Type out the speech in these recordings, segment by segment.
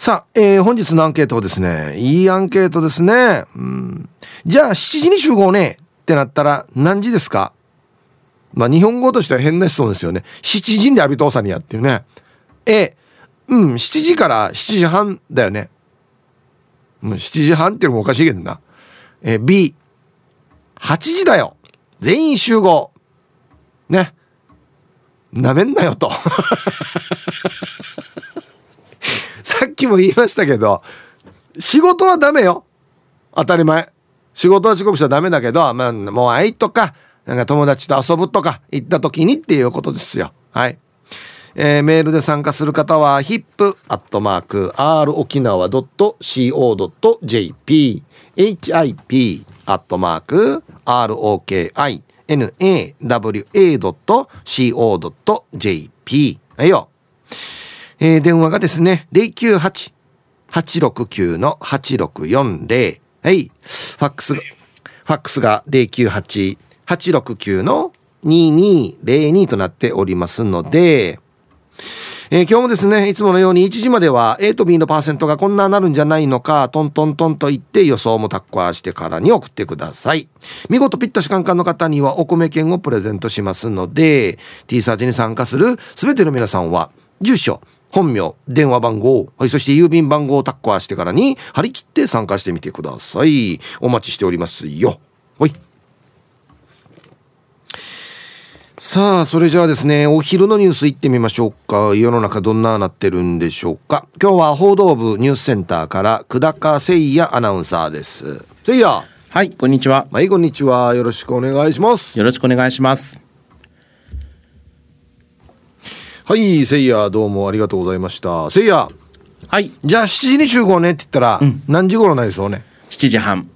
さあ、えー、本日のアンケートはですね、いいアンケートですね。うん。じゃあ、7時に集合ねってなったら何時ですか？まあ、日本語としては変な質問ですよね。7時で浴び通さにやっていうね。え、うん、7時から7時半だよね。もう7時半っていうのもおかしいけどな。え B、8時だよ。全員集合。ね。なめんなよと。きも言いましたけど、仕事はダメよ。当たり前。仕事は遅刻しちゃダメだけど、まあ、もう愛とか、なんか友達と遊ぶとか行った時にっていうことですよ。はい。えー、メールで参加する方は hip.r 沖縄 .co.jp hip アットマーク ROKINAWA.co.jp はいよ。えー、電話がですね、098-869-8640。はい。ファックスが、ファックスが098-869-2202となっておりますので、えー、今日もですね、いつものように1時までは A と B のパーセントがこんななるんじゃないのか、トントントンと言って予想もタッコアしてからに送ってください。見事ピッタシカンカンの方にはお米券をプレゼントしますので、T サーチに参加する全ての皆さんは、住所、本名、電話番号、はい、そして郵便番号をタッコアしてからに張り切って参加してみてください。お待ちしておりますよ。はい。さあ、それじゃあですね、お昼のニュース行ってみましょうか。世の中どんななってるんでしょうか。今日は報道部ニュースセンターから久高誠也アナウンサーです。誠也。はい、こんにちは。はい、こんにちは。よろしくお願いします。よろしくお願いします。はい、誠也どうもありがとうございました。誠也。はい。じゃあ7時に集合ねって言ったら、うん、何時頃なりそうね？7時半。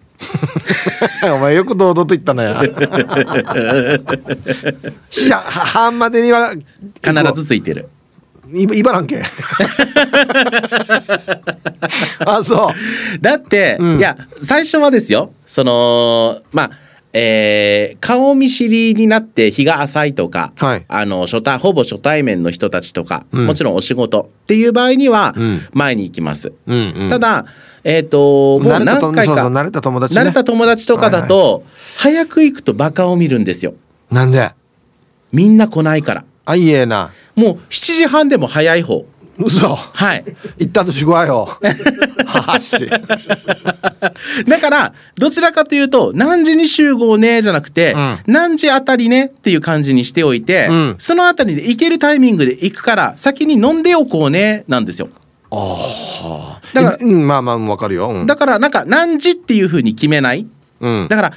お前よく堂々と言ったね。しや半までには必ずついてる。いばらんけ あそうだって、うん、いや最初はですよそのまあえー、顔見知りになって日が浅いとか、はい、あの初対ほぼ初対面の人たちとか、うん、もちろんお仕事っていう場合には前に行きます。うんうん、ただえっ、ー、ともう何回か慣れた友達、ね、慣れた友達とかだと、はいはい、早く行くとバカを見るんですよ。なんで？みんな来ないから。あいえな。もう7時半でも早い方。嘘。はい。行ったと しごわよだからどちらかというと何時に集合ねじゃなくて、うん、何時あたりねっていう感じにしておいて、うん、そのあたりで行けるタイミングで行くから先に飲んでおこうねなんですよ。ああだから、うん、まあまあわかるよ、うん、だからなんか何時っていうふうに決めない、うん、だから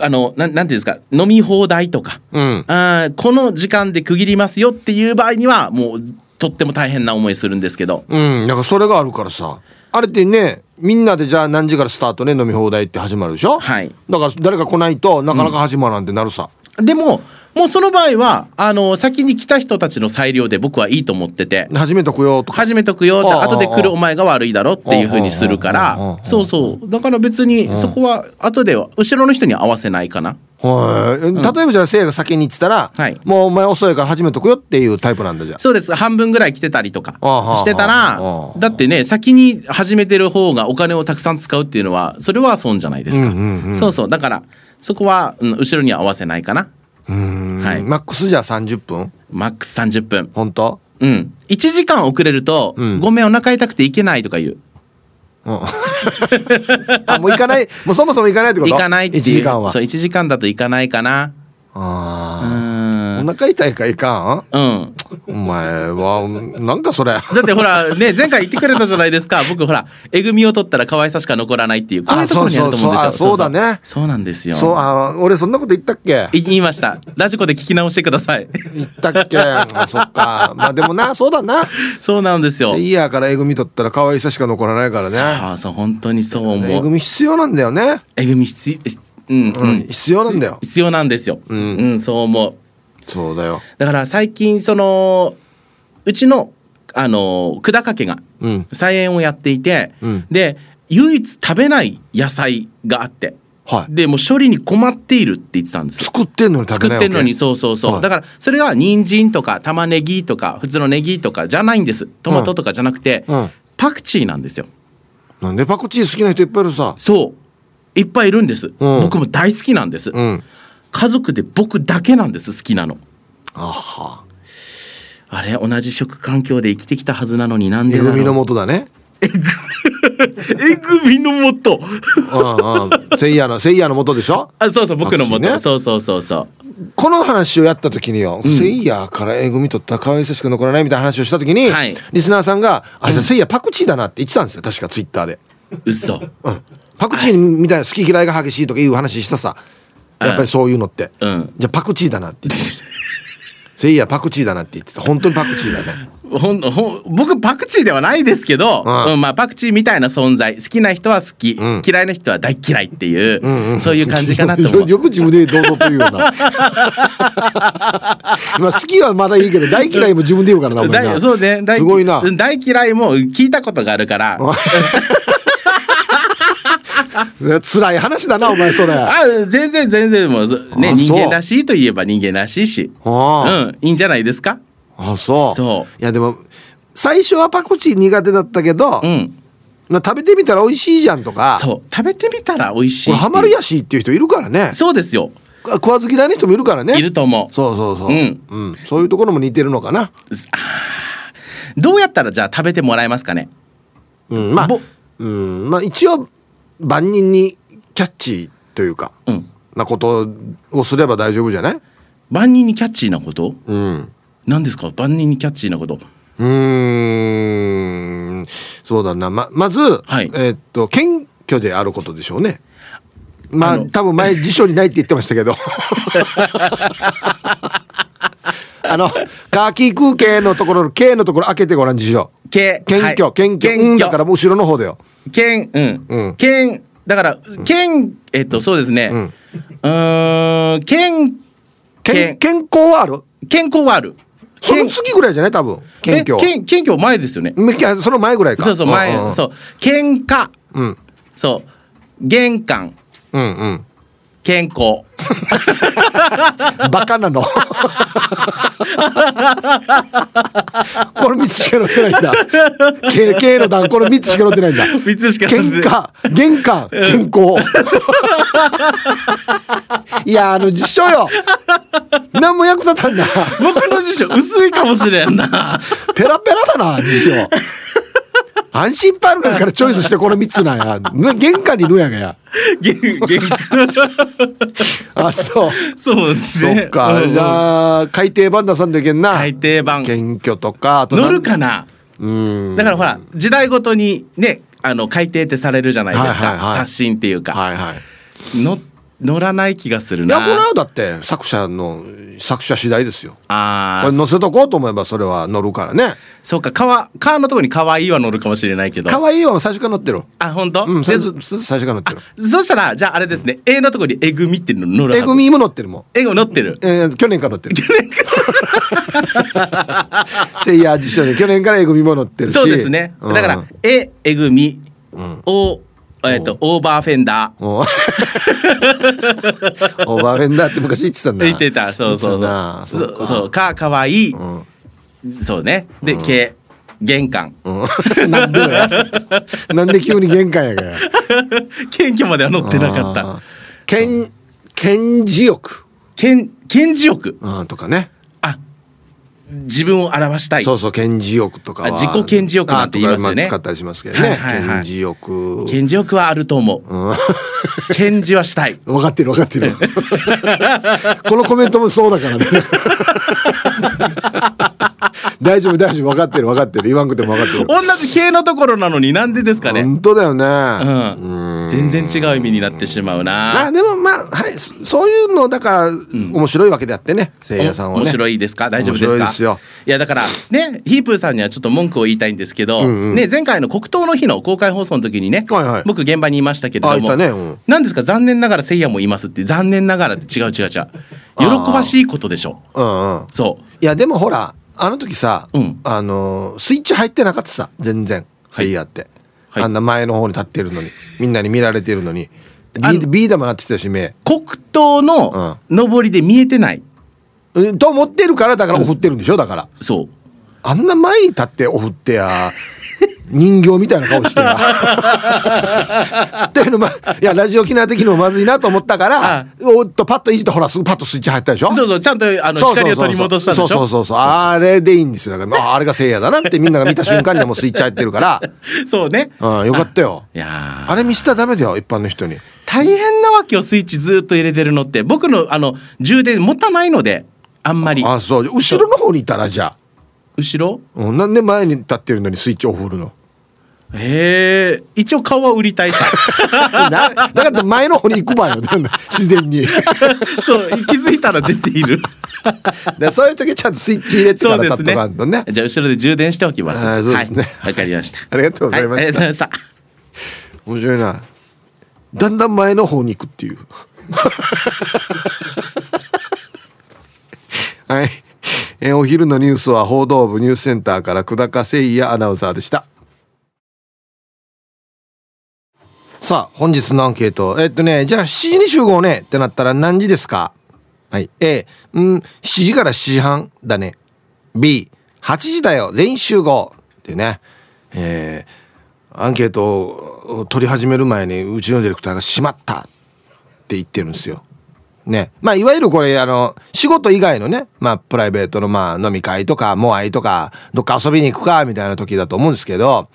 あのななんていうんですか飲み放題とか、うん、あこの時間で区切りますよっていう場合にはもうとっても大変な思いするんですけど。うんなんかそれがあるからさ。あれってねみんなでじゃあ何時からスタートね飲み放題って始まるでしょ？はい。だから誰か来ないとなかなか始まらんってなるさ、うん、でももうその場合はあの先に来た人たちの裁量で僕はいいと思ってて。始めとくよとか。始めとくよって後で来るお前が悪いだろっていうふうにするから。そうそう。だから別にそこは後では後ろの人に合わせないかなはい、例えばじゃあせいが先に言ってたら、はい、もうお前遅いから始めとくよっていうタイプなんだじゃそうです。半分ぐらい来てたりとかしてたらだってね先に始めてる方がお金をたくさん使うっていうのはそれは損じゃないですか、うんうんうん、そうそう。だからそこは、うん、後ろに合わせないかな。はい、マックスじゃあ30分？マックス30分。本当？うん。1時間遅れると、うん、ごめんお腹痛くて行けないとか言ううん、あもう行かない？もうそもそも行かないってこと？行かないっていう。1時間は。そう1時間だと行かないかな。ああお腹痛いかいかん？うん。お前はなんかそれ。だってほらね前回言ってくれたじゃないですか。僕ほらえぐみを取ったら可愛さしか残らないっていうこういうところにあると思うんですよ。そうだね。そうなんですよ。そうあ俺そんなこと言ったっけ？言いました。ラジコで聞き直してください。言ったっけ？あそっか。まあでもなそうだな。そうなんですよ。いやからえぐみ取ったら可愛さしか残らないからね。そうそう本当にそう思う。えぐみ必要なんだよね。えぐみ必要うん、うん、必要なんだよ。必要なんですよ、うん、うん、そう思うそうだよ。だから最近そのうちのあの久高家が菜園をやっていて、うん、で唯一食べない野菜があって、はい、でもう処理に困っているって言ってたんです。作ってんのに食べない作ってんのにそうそうそう、はい、だからそれは人参とか玉ねぎとか普通のネギとかじゃないんです。トマトとかじゃなくて、うん。うん。パクチーなんですよ。なんでパクチー好きな人いっぱいいるさ。そう。いっぱいいるんです、うん、僕も大好きなんです、うん、家族で僕だけなんです好きなの。あは。あれ同じ食環境で生きてきたはずなのになんでだろうのもとだね。えぐみ。のもとせいやのせいやのもとでしょ？あそうそう僕のもと、ね、そうそうそうそう。この話をやった時によ、うん、せいやからえぐみ取ったら可愛さしか残らないみたいな話をした時に、はい、リスナーさんが「あじゃせいやパクチーだな」って言ってたんですよ確かツイッターで。嘘、うん、パクチーみたいな好き嫌いが激しいとかいう話したさやっぱりそういうのって、うん、じゃあパクチーだなって言って。せいやパクチーだなって言ってた。本当にパクチーだね。ほんほ僕パクチーではないですけど、うん、うん、まあ、パクチーみたいな存在。好きな人は好き、うん、嫌いな人は大嫌いっていう、うんうん、そういう感じかなと思う。よく自分で堂々と言うような。まあ好きはまだいいけど大嫌いも自分で言うからなお前な。そうね。すごいな。大嫌いも聞いたことがあるから 辛い話だなお前それ。あ全然全然もうね人間らしいといえば人間らしいし。うんいいんじゃないですか？あそう。そう。いやでも最初はパクチー苦手だったけど、うん、食べてみたら美味しいじゃんとか。そう。食べてみたら美味しい。ハマるやしっていう人いるからね。そうですよ。食わず嫌いな人もいるからね。いると思う。そうそうそう、うん、うん、そういうところも似てるのかな。どうやったらじゃあ食べてもらえますかね？うんまあうんまあ一応万人にキャッチーというか、うん、なことをすれば大丈夫じゃない？万人にキャッチーなこと？うん。何ですか？万人にキャッチーなこと。うん。そうだな。ままず、はい、えー、っと謙虚であることでしょうね。まあ多分前辞書にないって言ってましたけど。あのカーキー空系のところの K のところ開けてごらん辞書。謙虚、はい、謙虚、うん、だから後ろの方だよ謙うん、うん、謙だから謙えっとそうですね。うん。謙健健康はある？健康はある。その次ぐらいじゃない？多分謙虚謙虚前ですよね。その前ぐらいか。そうそう前、うんうん、そう。喧嘩うん。そう。玄関。うんうん健康。バカなの？これ3つしか載ってないんだ。K, K の段これ3つしか載ってないんだ。3つしか喧嘩。玄関。健康。いやあの辞書よ。何も役立たんな。僕の辞書薄いかもしれんな。ペラペラだな辞書安心パールからチョイスしてこの3つなんや。玄関にいるやがや。玄玄。関あそう。そうですね。そっか、うん、じゃあ改訂版出さんといけんな。改訂版。謙虚とか乗るかな？うん。だからほら時代ごとにねあの改訂ってされるじゃないですか、はいはいはい、刷新っていうか、はいはい、乗乗らない気がするな。いやこれはだって作者の作者次第ですよ。ああこれ載せとこうと思えばそれは乗るからね。そうか川川のところに可愛いは乗るかもしれないけど。可愛いは最初から乗ってるあ本当？うん最初最初から乗ってる。そしたらじゃああれですね。A のところにえぐみっていうの乗るえぐみも乗ってるもん。えぐみ乗ってる。えー、去年から乗ってる。去年から。せいや実証で去年からえぐみも乗ってるし。そうですね。だから、うん、ええぐみ、うん、おえっと、オーバーフェンダー。オーバーフェンダーって昔言ってたんだ。言ってた、そうそうそう。そう、か、かわいい。そうね。で、け、玄関。なんでなんで急に玄関やがや。謙虚までは乗ってなかった。謙、謙示欲。謙、謙示欲。うん、とかね。自分を表したい。そうそう顕示欲とか自己顕示欲なんて言いますよね。使ったりしますけどね、はいはいはい、顕示欲。顕示欲はあると思う、うん、顕示はしたい。分かってる分かってる。このコメントもそうだからね大丈夫大丈夫分かってる分かってる。言わんくても分かってる。同じ系のところなのになんでですかね？本当だよね、うん、全然違う意味になってしまうな。まあでもまあはいそういうのだから、うん、面白いわけであってねせいやさんはね。面白いですか？大丈夫ですか？いやだからねヒープーさんにはちょっと文句を言いたいんですけど、うんうん、ね前回の国東の日の公開放送の時にね、はいはい、僕現場にいましたけれども、ね。うん、何ですか？残念ながらせいやもいますって残念ながらって違う違う違う。喜ばしいことでしょ、うんうん、そう。いやでもほらあの時さ、うん、あのスイッチ入ってなかったさ全然セイヤって、はい、あんな前の方に立ってるのに みんなに見られてるのに。ビー玉なってたし目。黒糖の上りで見えてない、うん、と思ってるからだからお振ってるんでしょだから。そうあんな前に立ってお振ってや人形みたいな顔してというのまいやラジオ機能的にもまずいなと思ったからおっとパッといじってほらすぐパッとスイッチ入ったでしょ？そうそうちゃんとあの光を取り戻したでしょ？そうそうそうあれでいいんですよ。だから、まあ、あれがせいやだなってみんなが見た瞬間にもスイッチ入ってるから。そうね。うんよかったよ。いやあれ見せたらダメだよ一般の人に。大変なわけよスイッチずっと入れてるのって。僕のあの充電持たないのであんまり。あそう。後ろの方にいたらじゃあ後ろ、うん、なんで前に立ってるのにスイッチオフるの？へえ一応顔は売りたいさ だから前の方に行くばよ。自然に。そう気づいたら出ている。でそういう時ちゃんとスイッチ入れてから立っとかんとね、ね、じゃあ後ろで充電しておきます。そうですね。わ、はい、かりました。ありがとうございました、はい、ありがとうございました。面白いな。だんだん前の方に行くっていう。はいえお昼のニュースは報道部ニュースセンターから久高誠也アナウンサーでしたさあ、本日のアンケート。えっとね、じゃあ7時に集合ねってなったら何時ですか？はい。A、うん、7時から7時半だね。B、8時だよ。全員集合。ってね。えー、アンケートを取り始める前にうちのディレクターがしまったって言ってるんですよ。ね。まあ、いわゆるこれ、あの、仕事以外のね、まあ、プライベートの、まあ、飲み会とか、モアイとか、どっか遊びに行くか、みたいな時だと思うんですけど、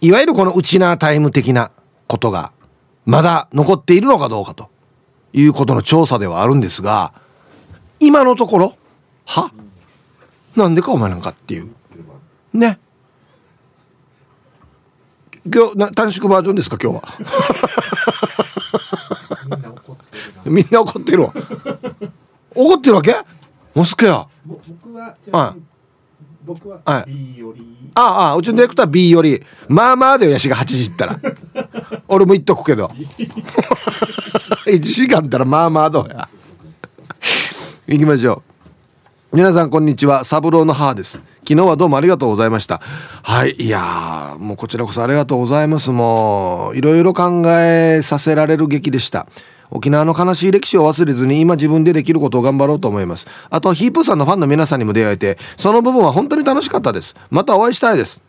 いわゆるこのウチナータイム的な、ことがまだ残っているのかどうかということの調査ではあるんですが今のところは？なんでかお前なんかっていう。ね。今日短縮バージョンですか今日は？みんな怒ってるわ。怒ってるわけ？モスクや僕は僕は B より、ああうちのディレクター B より。まあまあでよやしが8時ったら。俺も言っとくけど。1時間ったらまあまあどうや行きましょう。皆さんこんにちは。三郎の母です。昨日はどうもありがとうございました。はいいやもうこちらこそありがとうございます。もういろいろ考えさせられる劇でした沖縄の悲しい歴史を忘れずに今自分でできることを頑張ろうと思います。あとヒープーさんのファンの皆さんにも出会えてその部分は本当に楽しかったです。またお会いしたいです。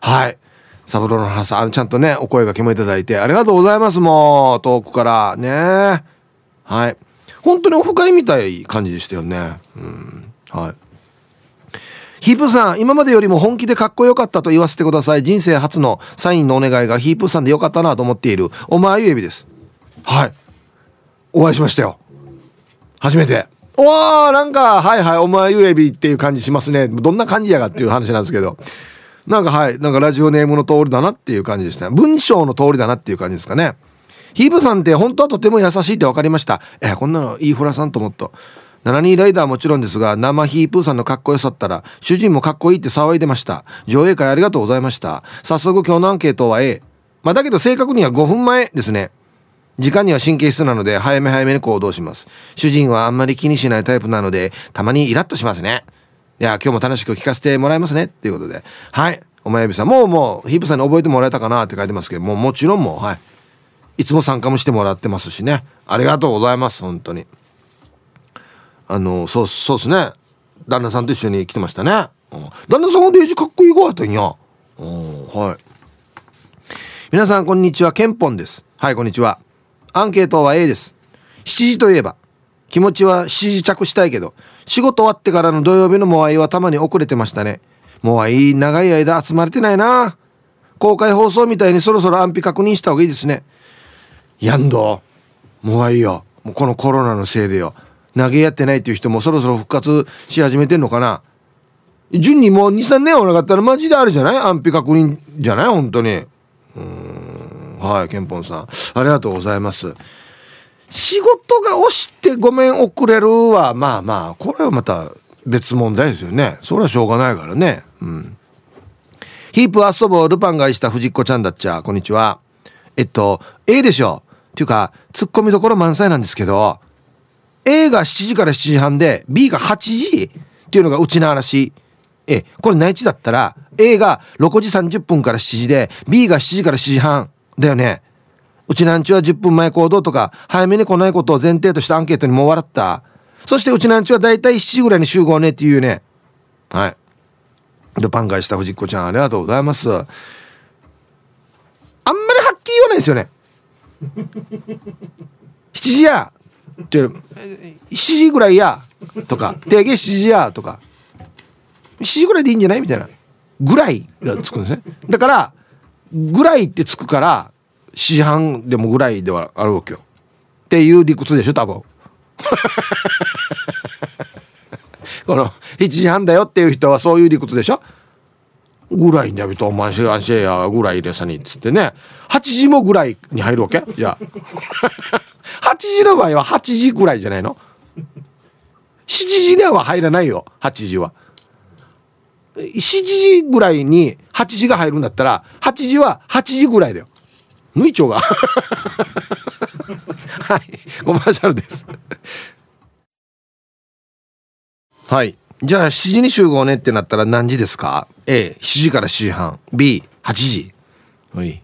はい。サブロの母さんちゃんとねお声がけもいただいてありがとうございますもう遠くから。ね。はい。本当にオフ会みたい感じでしたよね。うん。はい。ヒープさん、今までよりも本気でかっこよかったと言わせてください。人生初のサインのお願いがヒープさんでよかったなと思っている、お前ゆえびです。はい。お会いしましたよ。初めて。おーなんかはいはいお前ゆえびっていう感じしますね。どんな感じやがっていう話なんですけど。なんかはいなんかラジオネームの通りだなっていう感じでした文章の通りだなっていう感じですかね。ヒーブさんって本当はとても優しいって分かりました。えこんなのいいフラさんと思った。72ライダーはもちろんですが生ヒープーさんのかっこよさったら主人もかっこいいって騒いでました。上映会ありがとうございました。早速今日のアンケートは A まあだけど正確には5分前ですね。時間には神経質なので早め早めに行動します。主人はあんまり気にしないタイプなのでたまにイラッとしますね。いや、今日も楽しく聞かせてもらいますね。っていうことで。はい。お前指さん、もうもう、ヒープさんに覚えてもらえたかなって書いてますけど、もうもちろんもう、はい。いつも参加もしてもらってますしね。ありがとうございます。本当に。あの、そう、そうですね。旦那さんと一緒に来てましたね。うん、旦那さんのデージかっこいい子やったんや。うん、はい。皆さん、こんにちは。ケンポンです。はい、こんにちは。アンケートは A です。7時といえば。気持ちは7時着したいけど。仕事終わってからの土曜日のモアイはたまに遅れてましたね。モアイ長い間集まれてないな。公開放送みたいにそろそろ安否確認した方がいいですね。やんど。モアイよ。もうこのコロナのせいでよ。投げやってないっていう人もそろそろ復活し始めてんのかな。順にもう23年おなかったらマジであるじゃない？安否確認じゃない？本当に。うん。はいケンポンさん。ありがとうございます。仕事が押してごめん遅れるはまあまあこれはまた別問題ですよね。それはしょうがないからね。うん。ヒープ遊ぼうルパンが愛した藤子ちゃんだっちゃ。こんにちは。えっと A でしょ。っていうかツッコミどころ満載なんですけど A が7時から7時半で B が8時っていうのがうちの話。えこれ内地だったら A が6時30分から7時で B が7時から7時半だよね。うちなんちは10分前行動とか早めに来ないことを前提としたアンケートにも笑った。そしてうちなんちはだいたい7時ぐらいに集合ねっていうね。はい。でパン返した藤子ちゃんありがとうございます。あんまりはっきり言わないですよね。7時やって7時ぐらいやとか定義7時やとか。7時ぐらいでいいんじゃないみたいな。ぐらいがつくんですね。だからぐらいってつくから4時半でもぐらいではあるわけよ。っていう理屈でしょ多分。この7時半だよっていう人はそういう理屈でしょ？ぐらいにやびとお前しあんしやぐらいでさにっつってね。8時もぐらいに入るわけ？じゃあ。8時の場合は8時ぐらいじゃないの？7時では入らないよ8時は。7時ぐらいに8時が入るんだったら8時は8時ぐらいだよ。縫い長が。はい。コマーシャルです。はい。じゃあ7時に集合ねってなったら何時ですか ?A7 時から7時半。B8 時。はい。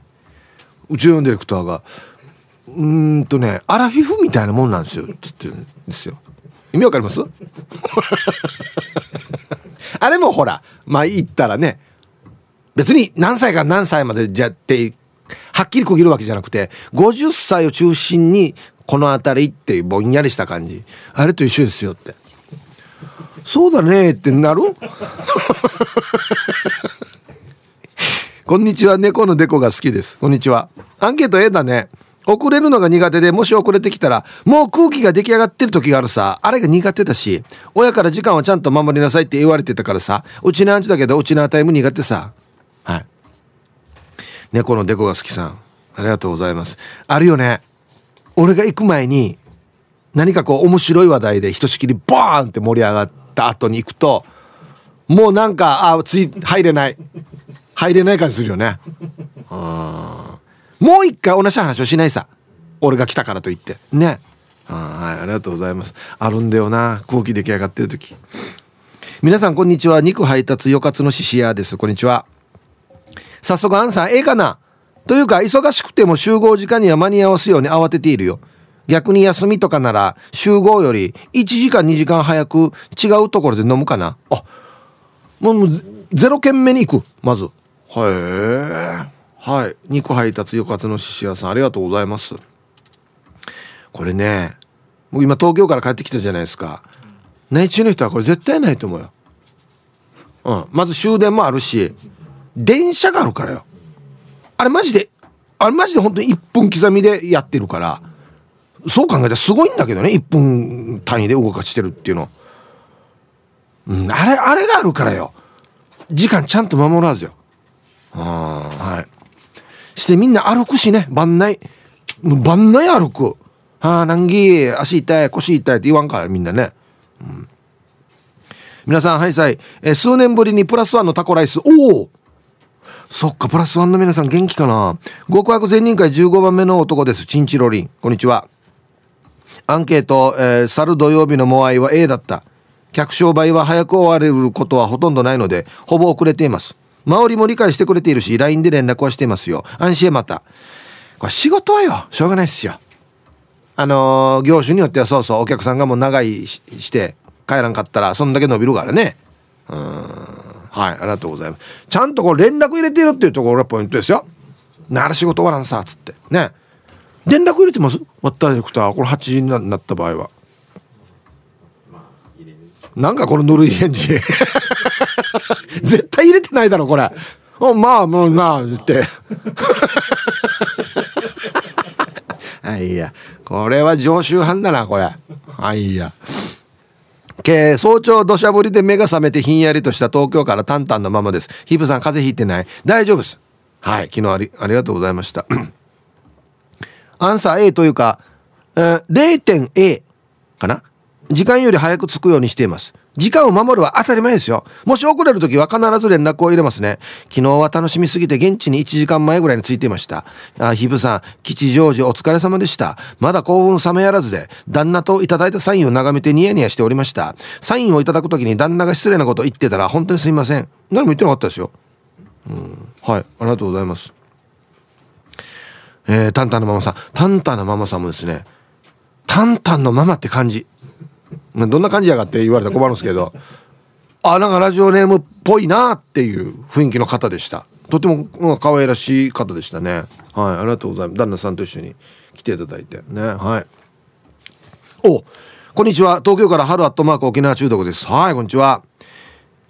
宇宙のディレクターがうんとねアラフィフみたいなもんなんですよ。つってんですよ。意味わかります？あれもほらまあ言ったらね別に何歳から何歳までじゃってはっきり区切るわけじゃなくて50歳を中心にこの辺りっていうぼんやりした感じ。あれと一緒ですよって。そうだねってなる？こんにちは。猫のデコが好きです。こんにちは。アンケート A だね。遅れるのが苦手でもし遅れてきたらもう空気が出来上がってる時があるさ。あれが苦手だし親から時間はちゃんと守りなさいって言われてたからさ。うちのアンチだけどうちのアタイム苦手さ。はい。猫のデコが好きさん。ありがとうございます。あるよね。俺が行く前に何かこう面白い話題でひとしきりバーンって盛り上がった後に行くともうなんかあつい入れない。入れない感じするよね。うんもう一回同じ話をしないさ。俺が来たからといって。ね。はいありがとうございます。あるんだよな。空気出来上がってる時。皆さんこんにちは。肉配達よかつのししやです。こんにちは。早速アンさんええかな？というか忙しくても集合時間には間に合わすように慌てているよ。逆に休みとかなら集合より1時間2時間早く違うところで飲むかな？あもうゼロ軒目に行くまず。はいはい。肉配達よかつのしし屋さんありがとうございます。これね僕今東京から帰ってきたじゃないですか。内地の人はこれ絶対ないと思うよ。うん。まず終電もあるし電車があるからよ。あれマジであれマジで本当に1分刻みでやってるからそう考えたらすごいんだけどね1分単位で動かしてるっていうの、うん、あれあれがあるからよ。時間ちゃんと守らずよ。あはい。してみんな歩くしね。番内。番内歩く。はあ難儀足痛い腰痛いって言わんからみんなね、うん、皆さんはいさい、え数年ぶりにプラスワンのタコライス。おお。そっかプラスワンの皆さん元気かな。極悪善人会15番目の男です。チンチロリン。こんにちは。アンケート、えー、去る土曜日のモアイは A だった。客商売は早く終われることはほとんどないのでほぼ遅れています。周りも理解してくれているし LINE で連絡はしていますよ。安心へまた。これ仕事はよしょうがないっすよ。あのー、業種によってはそうそうお客さんがもう長いして帰らんかったらそんだけ伸びるからね。うん。はいありがとうございます。ちゃんとこう連絡入れてるっていうところがポイントですよ。なら仕事終わらんさっつって。ね。連絡入れてます？ワッタディレクターこれ8時になった場合は。なんかこのぬるい返事。絶対入れてないだろこれ。おまあもうなあ言って。はいや。これは常習犯だなこれ。はいや。け早朝土砂降りで目が覚めてひんやりとした東京からタンタンのままです。ヒブさん風邪ひいてない？大丈夫です。はい昨日ありありがとうございました。アンサー A というか、えー、0.A かな？時間より早く着くようにしています。時間を守るは当たり前ですよ。もし遅れる時は必ず連絡を入れますね。昨日は楽しみすぎて現地に1時間前ぐらいに着いていました。あヒブさん吉祥寺お疲れ様でした。まだ興奮冷めやらずで旦那といただいたサインを眺めてニヤニヤしておりました。サインをいただく時に旦那が失礼なことを言ってたら本当にすいません。何も言ってなかったですよ。うん。はい。ありがとうございます。えー、タンタンのママさん。タンタンのママさんもですね。タンタンのママって感じ。どんな感じやがって言われたら困るんですけどあなんかラジオネームっぽいなっていう雰囲気の方でした。とても、可愛らしい方でしたね。はいありがとうございます。旦那さんと一緒に来ていただいて。ねはい。おこんにちは。東京から春アットマーク沖縄中毒です。はいこんにちは。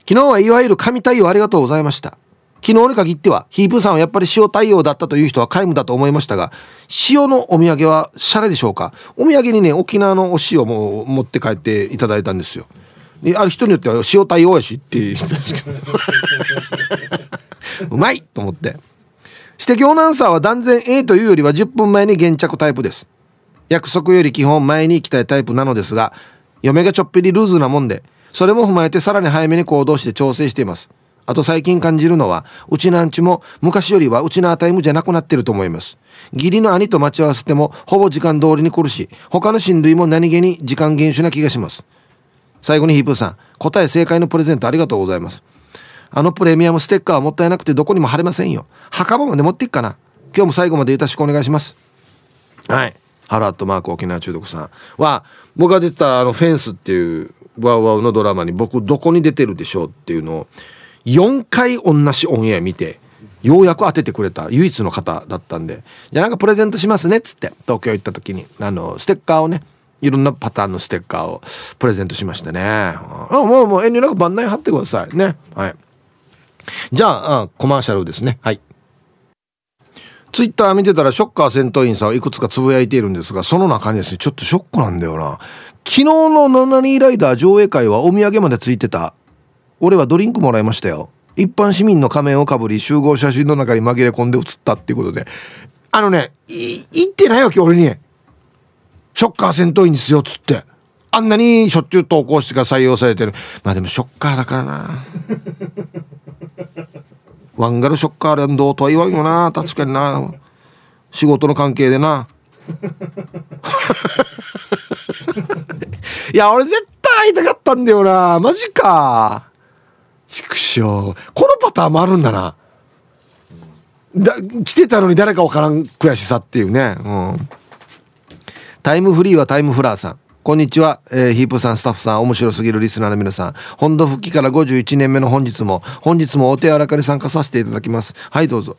昨日はいわゆる神対応ありがとうございました。昨日に限ってはヒープさんはやっぱり塩対応だったという人は皆無だと思いましたが塩のお土産はシャレでしょうか？お土産にね沖縄のお塩も持って帰っていただいたんですよ。ある人によっては塩対応やしって言ったんですけど。うまいと思って。指摘オナウンサーは断然 A というよりは10分前に現着タイプです。約束より基本前に行きたいタイプなのですが嫁がちょっぴりルーズなもんでそれも踏まえてさらに早めに行動して調整しています。あと最近感じるのはうちなんちも昔よりはうちなタイムじゃなくなってると思います。義理の兄と待ち合わせてもほぼ時間通りに来るし他の親類も何気に時間厳守な気がします。最後にヒープーさん答え正解のプレゼントありがとうございます。あのプレミアムステッカーはもったいなくてどこにも貼れませんよ。墓場まで持っていくかな。今日も最後までよろしくお願いします。はい。ハラットマーク沖縄中毒さん。は僕が出てたあのフェンスっていうワウワウのドラマに僕どこに出てるでしょうっていうのを4回同じオンエア見てようやく当ててくれた唯一の方だったんでじゃあなんかプレゼントしますねっつって東京行った時にあのステッカーをねいろんなパターンのステッカーをプレゼントしましたね。あもうもう遠慮なく番内貼ってくださいね。はい。じゃああコマーシャルですね。はい。ツイッター見てたらショッカー戦闘員さんはいくつかつぶやいているんですがその中にですねちょっとショックなんだよな。昨日の「ナナニーライダー」上映会はお土産までついてた。俺はドリンクもらいましたよ。一般市民の仮面をかぶり集合写真の中に紛れ込んで写ったっていうことで。あのね言ってないわけ俺に。ショッカー戦闘員ですよっつって。あんなにしょっちゅう投稿してから採用されてる。まあでもショッカーだからな。ワンガルショッカー連動とは言わんよな。確かにな。仕事の関係でな。いや俺絶対会いたかったんだよな。マジか。畜生このパターンもあるんだな。だ来てたのに誰か分からん悔しさっていうね。うん。タイムフリーはタイムフラーさん。こんにちは、えー、ヒープさんスタッフさん面白すぎるリスナーの皆さん。本土復帰から51年目の本日も本日もお手柔らかに参加させていただきます。はいどうぞ。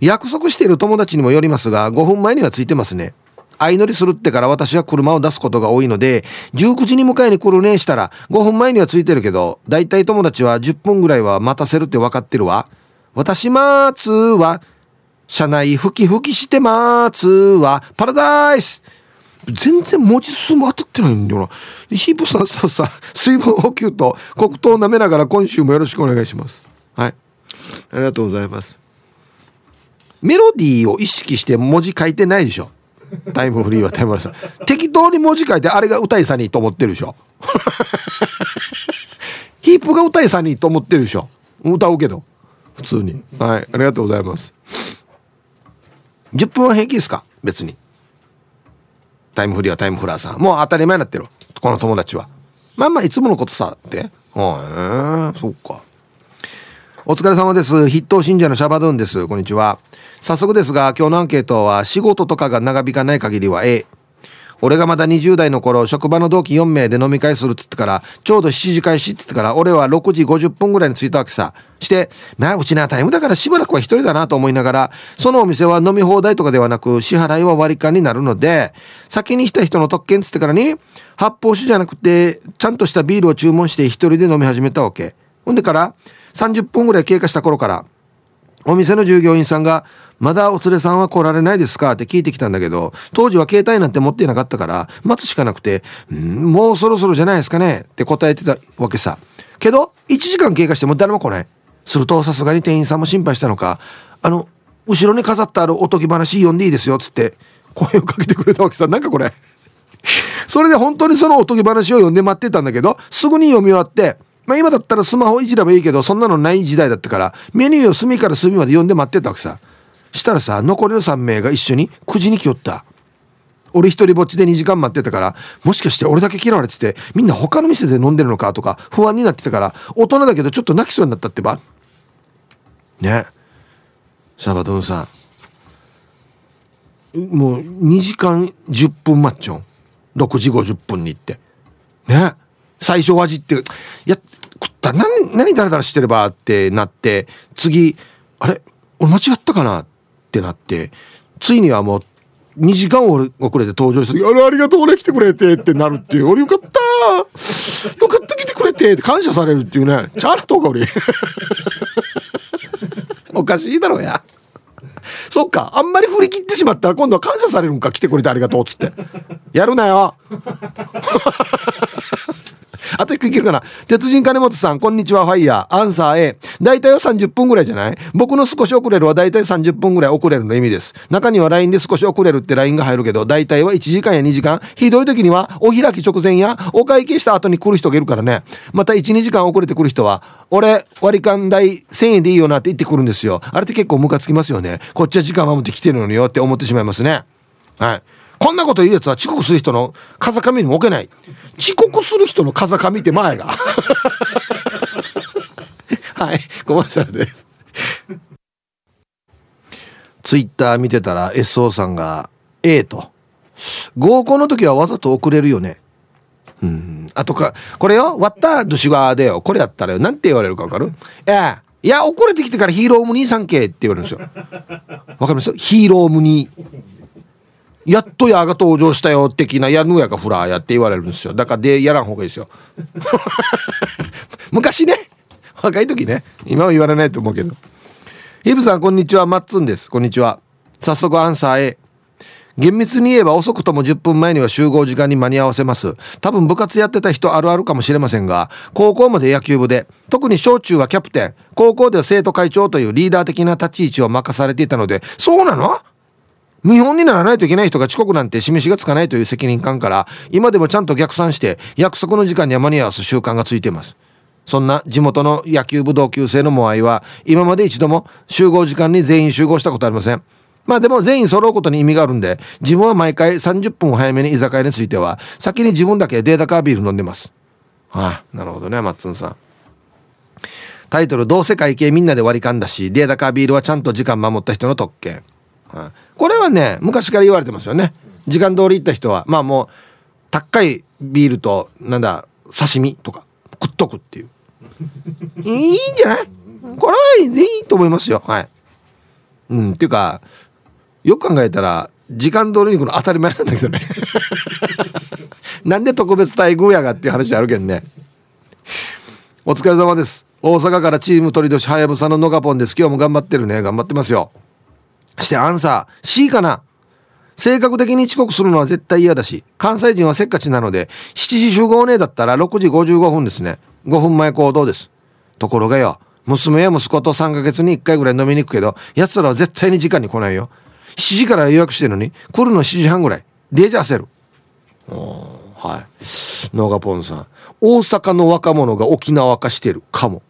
約束している友達にもよりますが5分前にはついてますね。相乗りするってから私は車を出すことが多いので19時に迎えに来るねしたら5分前にはついてるけどだいたい友達は10分ぐらいは待たせるって分かってるわ。私待つーは車内吹き吹きして待つーはパラダイス!全然文字数も当たってないんだよな。ヒープさんささ水分補給と黒糖を舐めながら今週もよろしくお願いします。はい。ありがとうございます。メロディーを意識して文字書いてないでしょ。タイムフリーはタイムラさん。適当に文字書いてあれが歌いさにと思ってるでしょ。ヒープが歌いさにと思ってるでしょ。歌うけど。普通に。はい。ありがとうございます。10分は平気ですか？別に。タイムフリーはタイムフラーさん。もう当たり前になってる。この友達は。まあまあいつものことさって。はい。そっか。お疲れ様です。筆頭信者のシャバドゥンです。こんにちは。早速ですが今日のアンケートは仕事とかが長引かない限りは A 俺がまだ20代の頃職場の同期4名で飲み会するっつってからちょうど7時開始っつってから俺は6時50分ぐらいに着いたわけさ。してまあうちなタイムだからしばらくは一人だなと思いながらそのお店は飲み放題とかではなく支払いは割り勘になるので先に来た人の特権っつってからに発泡酒じゃなくてちゃんとしたビールを注文して一人で飲み始めたわけ。ほんでから30分ぐらい経過した頃からお店の従業員さんがまだお連れさんは来られないですか？って聞いてきたんだけど、当時は携帯なんて持っていなかったから、待つしかなくて、もうそろそろじゃないですかね？って答えてたわけさ。けど、1時間経過しても誰も来ない。すると、さすがに店員さんも心配したのか、あの、後ろに飾ってあるおとぎ話読んでいいですよ、っつって、声をかけてくれたわけさ。なんかこれそれで本当にそのおとぎ話を読んで待ってたんだけど、すぐに読み終わって、まあ今だったらスマホいじればいいけど、そんなのない時代だったから、メニューを隅から隅まで読んで待ってたわけさ。したらさ残りの3名が一緒に9時に来よった。俺一人ぼっちで2時間待ってたからもしかして俺だけ嫌われててみんな他の店で飲んでるのかとか不安になってたから大人だけどちょっと泣きそうになったってば。ね。サバドンさん。もう2時間10分マッチョン6時50分に行って。ね。最初味っていや食ったった何何誰々してればってなって次あれ？俺間違ったかなってなってついにはもう2時間遅れて登場した時「あれありがとう俺来てくれて」ってなるっていう俺よかったよかった来てくれてって感謝されるっていうねチャラとか俺。おかしいだろうや。そっかあんまり振り切ってしまったら今度は感謝されるんか来てくれてありがとうっつって。やるなよ。あと1個いけるかな。鉄人金本さんこんにちは。ファイヤー。アンサー A 大体は30分ぐらいじゃない？僕の少し遅れるは大体30分ぐらい遅れるの意味です。中には LINE で少し遅れるって LINE が入るけど大体は1時間や2時間。ひどい時にはお開き直前やお会計した後に来る人がいるからね。また12時間遅れてくる人は俺割り勘代1000円でいいよなって言ってくるんですよ。あれって結構ムカつきますよね。こっちは時間守ってきてるのによって思ってしまいますね。はい。こんなこと言うやつは遅刻する人の風上にも置けない。遅刻する人の風上って前が。はいコマーシャルです。ツイッター見てたら SO さんが A と。合コンの時はわざと遅れるよね。うん。あとかこれよ割ったドシワでよ。これやったらよ。なんて言われるか分かる？いやいや遅れてきてからヒーロームニーさんけって言われるんですよ。わかります？ヒーロームニーやっとやが登場したよ的なやぬやがフラーやって言われるんですよ。だからでやらん方がいいですよ。昔ね。若い時ね。今は言われないと思うけど。ヒブさんこんにちは。マッツンです。こんにちは。早速アンサー A 厳密に言えば遅くとも10分前には集合時間に間に合わせます。多分部活やってた人あるあるかもしれませんが高校まで野球部で特に小中はキャプテン。高校では生徒会長というリーダー的な立ち位置を任されていたのでそうなの？見本にならないといけない人が遅刻なんて示しがつかないという責任感から今でもちゃんと逆算して約束の時間には間に合わす習慣がついています。そんな地元の野球部同級生のモアイは今まで一度も集合時間に全員集合したことありません。まあでも全員揃うことに意味があるんで自分は毎回30分早めに居酒屋については先に自分だけデータカービール飲んでます。はあなるほどねマッツンさん。タイトル「同世界系みんなで割り勘だしデータカービールはちゃんと時間守った人の特権」はあ。これはね昔から言われてますよね。時間通り行った人はまあもう高いビールとなんだ刺身とか食っとくっていう。いいんじゃない？これはいいと思いますよ。はい。うん。っていうかよく考えたら時間通りに行くの当たり前なんだけどね。なんで特別待遇やがっていう話あるけどね。お疲れ様です。大阪からチーム鳥年はやぶさののがぽんです。今日も頑張ってるね。頑張ってますよ。してアンサー。C かな。性格的に遅刻するのは絶対嫌だし関西人はせっかちなので7時集合ねだったら6時55分ですね。5分前行動です。ところがよ娘や息子と3ヶ月に1回ぐらい飲みに行くけど奴らは絶対に時間に来ないよ。7時から予約してるのに来るの7時半ぐらい。デージ焦る。はい。ノガポンさん。大阪の若者が沖縄化してるかも。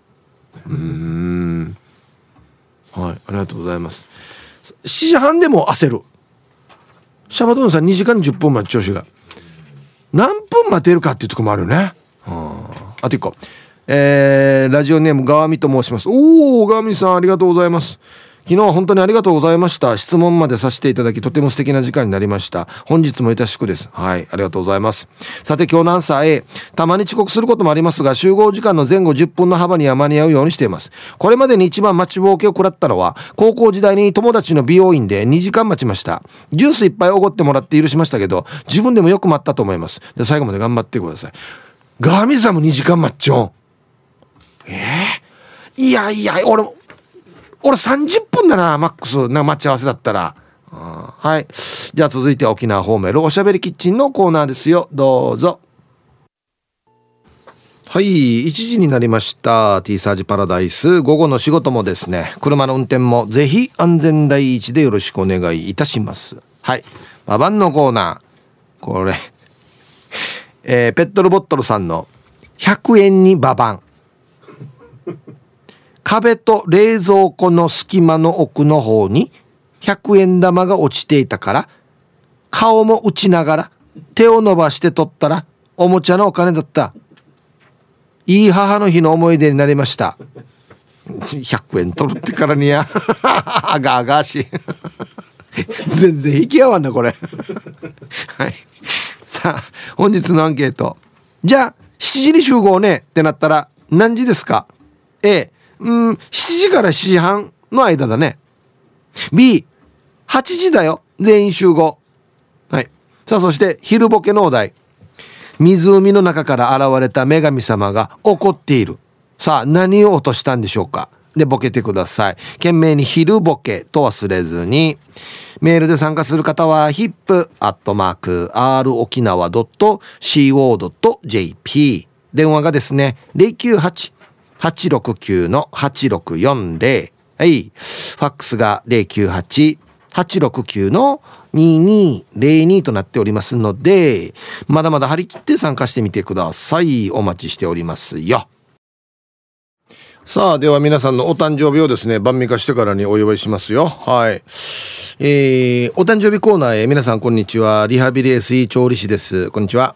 うん。はいありがとうございます7時半でも焦るシャバドンさん2時間10分待ち調子が何分待てるかっていうとこもあるよねうんあと1個えー、ラジオネーム川見と申しますおおガワミさんありがとうございます昨日本当にありがとうございました。質問までさせていただきとても素敵な時間になりました。本日もいたしくです。はいありがとうございます。さて今日のアンサー A たまに遅刻することもありますが集合時間の前後10分の幅には間に合うようにしています。これまでに一番待ちぼうけを食らったのは高校時代に友達の美容院で2時間待ちました。ジュースいっぱいおごってもらって許しましたけど自分でもよく待ったと思います。で最後まで頑張ってください。ガーミさんも2時間待っちょん。えー、いやいや俺も俺30分だなマックス。な待ち合わせだったら。はい。じゃあ続いて沖縄方面。おしゃべりキッチンのコーナーですよ。どうぞ。はい。1時になりました。T サージパラダイス。午後の仕事もですね。車の運転もぜひ安全第一でよろしくお願いいたします。はい。ババンのコーナー。これ。えー、ペットルボットルさんの100円にババン。壁と冷蔵庫の隙間の奥の方に100円玉が落ちていたから顔も打ちながら手を伸ばして取ったらおもちゃのお金だった。いい母の日の思い出になりました。100円取るってからにや あがあがし 全然引き合わんなこれ。はい。さあ本日のアンケート。じゃあ7時に集合ねってなったら何時ですか？A うん7時から7時半の間だね。B8 時だよ。全員集合。はい。さあそして昼ボケのお題。湖の中から現れた女神様が怒っている。さあ何を落としたんでしょうか。でボケてください。懸命に「昼ボケ」と忘れずに。メールで参加する方は hip.rokinawa.co.jp 電話がですね098 869-8640。はい。ファックスが098-869-2202となっておりますので、まだまだ張り切って参加してみてください。お待ちしておりますよ。さあ、では皆さんのお誕生日をですね、晩味化してからにお祝いしますよ。はい。えー、お誕生日コーナーへ皆さんこんにちは。リハビリエスイ調理師です。こんにちは。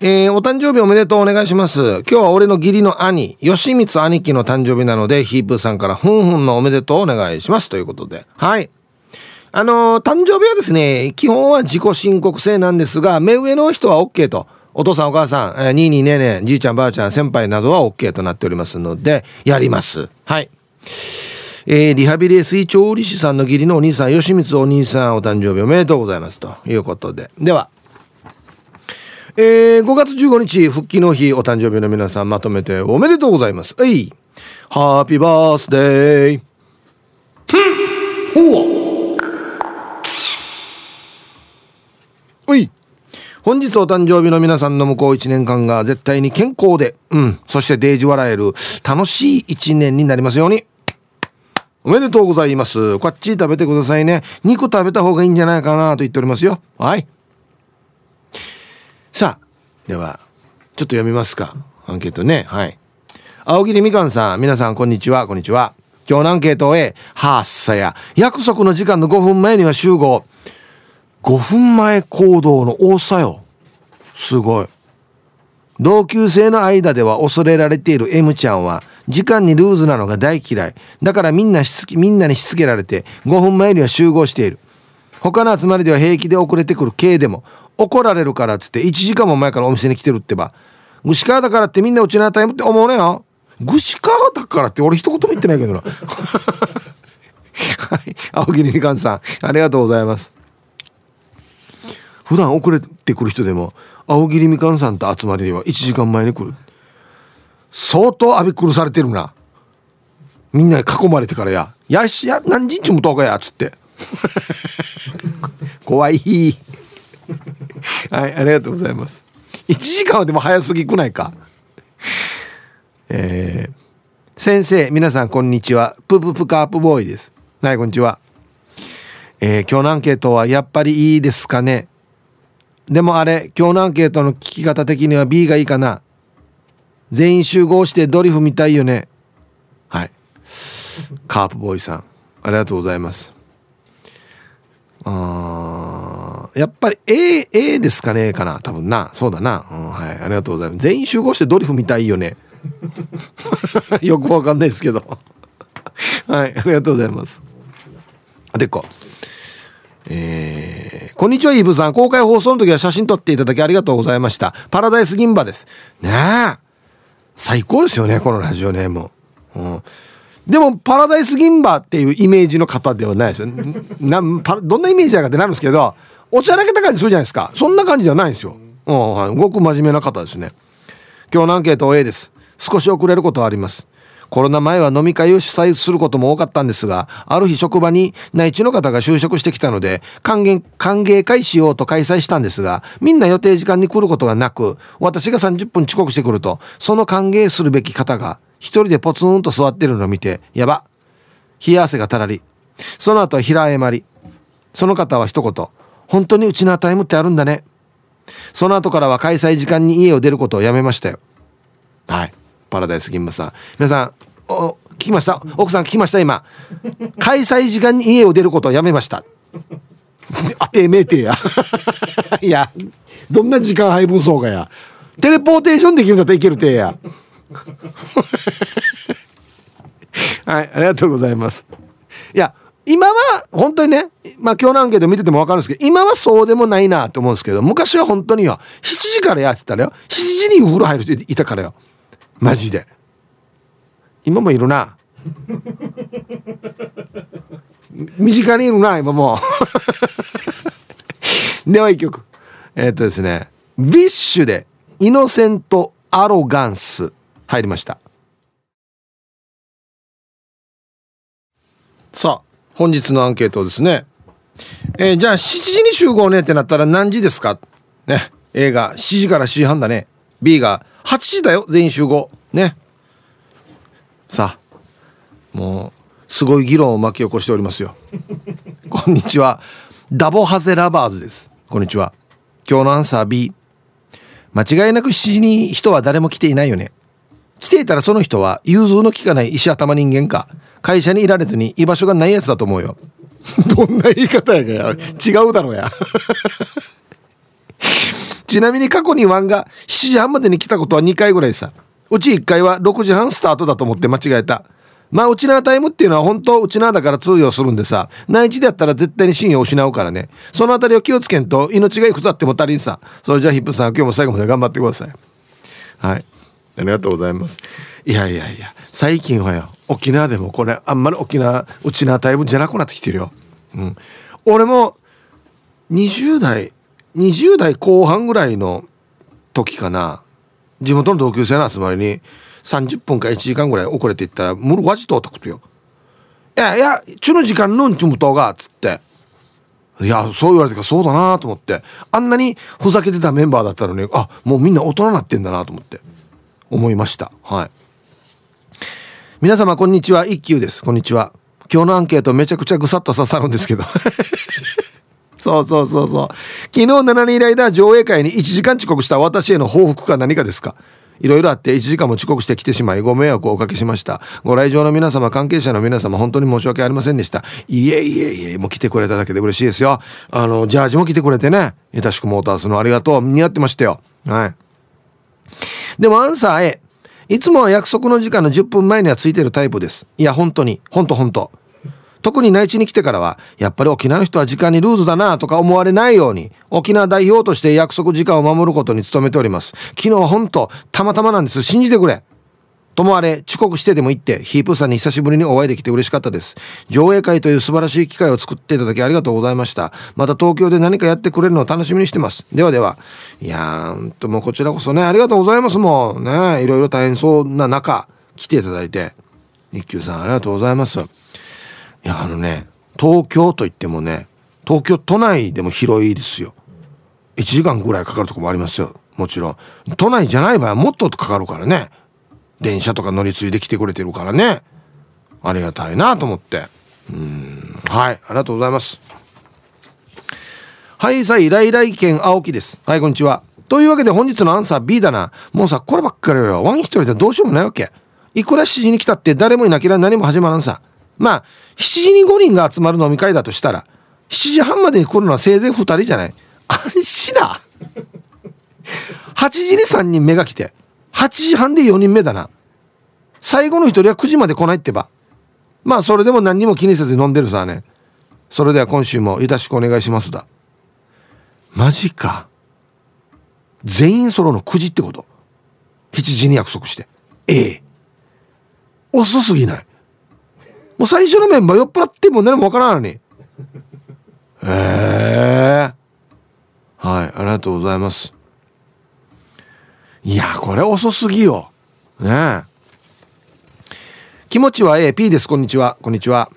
えー、お誕生日おめでとうお願いします。今日は俺の義理の兄、吉光兄貴の誕生日なので、ヒープーさんからふんふんのおめでとうお願いします。ということで。はい。あのー、誕生日はですね、基本は自己申告制なんですが、目上の人は OK と。お父さんお母さん、えー、にいにねえねえじいちゃんばあちゃん先輩などは OK となっておりますので、やります。はい。えー、リハビリ水調理師さんの義理のお兄さん、吉光お兄さんお誕生日おめでとうございます。ということで。では、えー、5月15日、復帰の日、お誕生日の皆さんまとめておめでとうございます。はい。ハッピーバースデー。ほうおい本日お誕生日の皆さんの向こう1年間が絶対に健康で、うん、そしてデージ笑える楽しい1年になりますように。おめでとうございます。こっち食べてくださいね。肉食べた方がいいんじゃないかなと言っておりますよ。はい。さあ、では、ちょっと読みますか。アンケートね。はい。青桐みかんさん、皆さんこんにちは、こんにちは。今日のアンケート A、はっさや、約束の時間の5分前には集合。5分前行動の多さよすごい同級生の間では恐れられている M ちゃんは時間にルーズなのが大嫌いだからみんなしつみんなにしつけられて5分前には集合している他の集まりでは平気で遅れてくる K でも怒られるからっつって1時間も前からお店に来てるってば。ぐし川だからってみんなうちのタイムって思うねよ。ぐし川だからって俺一言も言ってないけどな。はい。青桐みかんさんありがとうございます。普段遅れてくる人でも青桐みかんさんと集まりには1時間前に来る。相当あびっくりされてるな。みんなに囲まれてからや「やしや何時ちもとかや」っつって。怖い。はいありがとうございます。1時間はでも早すぎくないか？えー、先生皆さんこんにちは。プププカープボーイです。はいこんにちは。えー、今日のアンケートはやっぱりいいですかね？でもあれ今日のアンケートの聞き方的には B がいいかな？全員集合してドリフ見たいよね？はい。カープボーイさんありがとうございます。あやっぱり A, A ですかねかな。多分な。そうだな、うん、はい。ありがとうございます。全員集合してドリフ見たいよね。よくわかんないですけど。はい。ありがとうございます。でこえー、こんにちはイブさん。公開放送の時は写真撮っていただきありがとうございました。パラダイス銀馬です。ねえ。最高ですよねこのラジオネーム、うん、でもパラダイス銀馬っていうイメージの方ではないですよ。などんなイメージだかってなるんですけどおちゃらけた感じするじゃないですか。そんな感じではないんですよ、うんはい、ごく真面目な方ですね。今日のアンケート A です。少し遅れることはあります。コロナ前は飲み会を主催することも多かったんですが、ある日職場に内地の方が就職してきたので、歓迎、歓迎会しようと開催したんですが、みんな予定時間に来ることがなく、私が30分遅刻してくると、その歓迎するべき方が一人でポツンと座ってるのを見て、やば。冷や汗がたらり。その後は平謝り。その方は一言、本当にうちのタイムってあるんだね。その後からは開催時間に家を出ることをやめましたよ。はい。パラダイス銀馬さん。皆さん、お聞きました？奥さん聞きました？今。開催時間に家を出ることをやめました。あてめえてや。いや、どんな時間配分そうかや。テレポーテーションできるんだったらいけるてや。はい、ありがとうございます。いや、今は本当にね、まあ今日のアンケート見てても分かるんですけど、今はそうでもないなと思うんですけど、昔は本当には7時からやってたらよ。7時にお風呂入る人いたからよ。マジで。今もいるな。身近にいるな今も。では一曲。えー、っとですね。 BiSH で innocent arrogance。入りました。さあ本日のアンケートですね。えー、じゃあ7時に集合ねってなったら何時ですか？ね。A が7時から7時半だね。B が8時だよ全員集合。ね。さあもうすごい議論を巻き起こしておりますよ。こんにちは。ダボハゼラバーズです。こんにちは。今日のアンサー B 間違いなく7時に人は誰も来ていないよね。来ていたらその人は融通の利かない石頭人間か。会社にいられずに居場所がないやつだと思うよ。どんな言い方やがや。違うだろうや。ちなみに過去にワンが7時半までに来たことは2回ぐらいさ。うち1回は6時半スタートだと思って間違えた。まあうちなタイムっていうのは本当うちなだから通用するんでさ。内地でやったら絶対に信用を失うからね。その辺りを気をつけんと命がいくつあっても足りんさ。それじゃあヒップさん今日も最後まで頑張ってください。はい。ありがとうございます。いやいやいや最近はよ沖縄でもこれあんまり沖縄うちなタイムじゃなくなってきてるよ。うん。俺も20代20代後半ぐらいの時かな。地元の同級生の集まりに30分か1時間ぐらい遅れていったらムルワジとたことよ。いやいやちゅの時間のんちむとがっつって。いやそう言われてからそうだなと思って。あんなにふざけてたメンバーだったのにあもうみんな大人になってんだなと思って。思いました。はい。皆様こんにちは。一休です。こんにちは。今日のアンケートめちゃくちゃぐさっと刺さるんですけど。そうそうそうそう。昨日7人ライダー上映会に1時間遅刻した。私への報復か何かですか？いろいろあって1時間も遅刻してきてしまいご迷惑をおかけしました。ご来場の皆様関係者の皆様本当に申し訳ありませんでした。いえいえいえもう来てくれただけで嬉しいですよ。あのジャージも着てくれてね。いたしくモータースのありがとう。似合ってましたよ。はい。でもアンサー A いつもは約束の時間の10分前にはついてるタイプです。いや本当に。本当本当。特に内地に来てからはやっぱり沖縄の人は時間にルーズだなとか思われないように沖縄代表として約束時間を守ることに努めております。昨日は本当たまたまなんです。信じてくれ。ともあれ遅刻してでも行ってヒープーさんに久しぶりにお会いできて嬉しかったです。上映会という素晴らしい機会を作っていただきありがとうございました。また東京で何かやってくれるのを楽しみにしてます。ではでは。いやーんともうこちらこそねありがとうございます。もんねいろいろ大変そうな中来ていただいて。一休さんありがとうございます。いやあのね東京といってもね東京都内でも広いですよ。1時間ぐらいかかるとこもありますよ。もちろん。都内じゃない場合はもっとかかるからね。電車とか乗り継いで来てくれてるからね。ありがたいなと思って。うん。はい。ありがとうございます。はいさい来来県青木です。はいこんにちは。というわけで本日のアンサー B だな。もうさこればっかりよ。ワン一人でどうしようもないわけ。いくら7時に来たって誰もいなければ何も始まらんさ。まあ7時に5人が集まる飲み会だとしたら7時半までに来るのはせいぜい2人じゃない。安心だ。8時に3人目が来て8時半で4人目だな。最後の1人は9時まで来ないってば。まあそれでも何にも気にせず飲んでるさね。それでは今週もよろしくお願いしますだ。マジか。全員ソロの9時ってこと。7時に約束して。ええ。遅すぎない。もう最初のメンバー酔っ払っても何もわからないのに。へえ。はいありがとうございます。いやこれ遅すぎよ。ねえ。気持ちは AP ですこんにちはこんにちは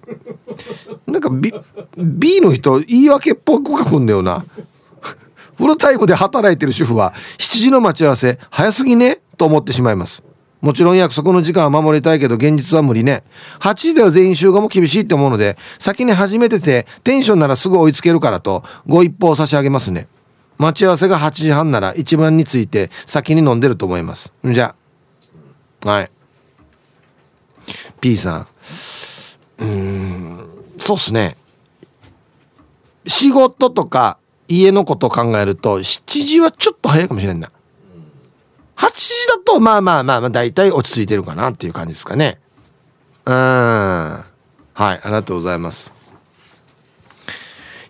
なんか B, B の人言い訳っぽく書くんだよなフルタイムで働いてる主婦は7時の待ち合わせ早すぎね？と思ってしまいますもちろん約束の時間は守りたいけど現実は無理ね。8時では全員集合も厳しいって思うので、先に始めててテンションならすぐ追いつけるからとご一報を差し上げますね。待ち合わせが8時半なら一番について先に飲んでると思います。じゃあ。はい。P さん。うーん、そうっすね。仕事とか家のことを考えると7時はちょっと早いかもしれんな。8時だとまあまあまあまあ大体落ち着いてるかなっていう感じですかね。うん。はいありがとうございます。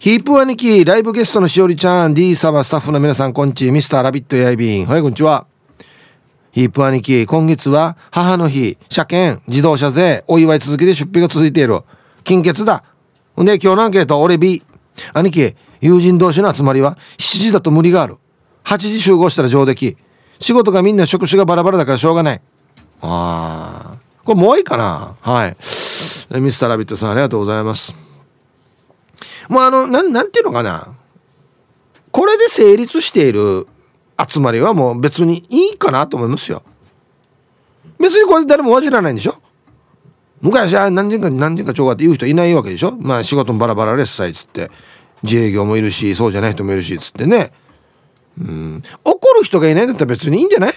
ヒープ兄貴ライブゲストのしおりちゃん D 様スタッフの皆さんこんちミスターラビットやいびんはいこんにちは。ヒープ兄貴、今月は母の日、車検、自動車税、お祝い続きで出費が続いている。金欠だ。んで、今日のアンケート、俺 B。兄貴、友人同士の集まりは7時だと無理がある。8時集合したら上出来。仕事がみんな職種がバラバラだからしょうがない。ああ。これもういいかなはい。ミスターラビットさんありがとうございます。もうあの、なん、なんていうのかな。これで成立している集まりはもう別にいいかなと思いますよ。別にこれ誰もわじらないんでしょ。昔は何人か何人かちょうがって言う人いないわけでしょ。まあ仕事もバラバラですさいっつって。自営業もいるしそうじゃない人もいるしっつってね。うん。怒る人がいないんだったら別にいいんじゃない？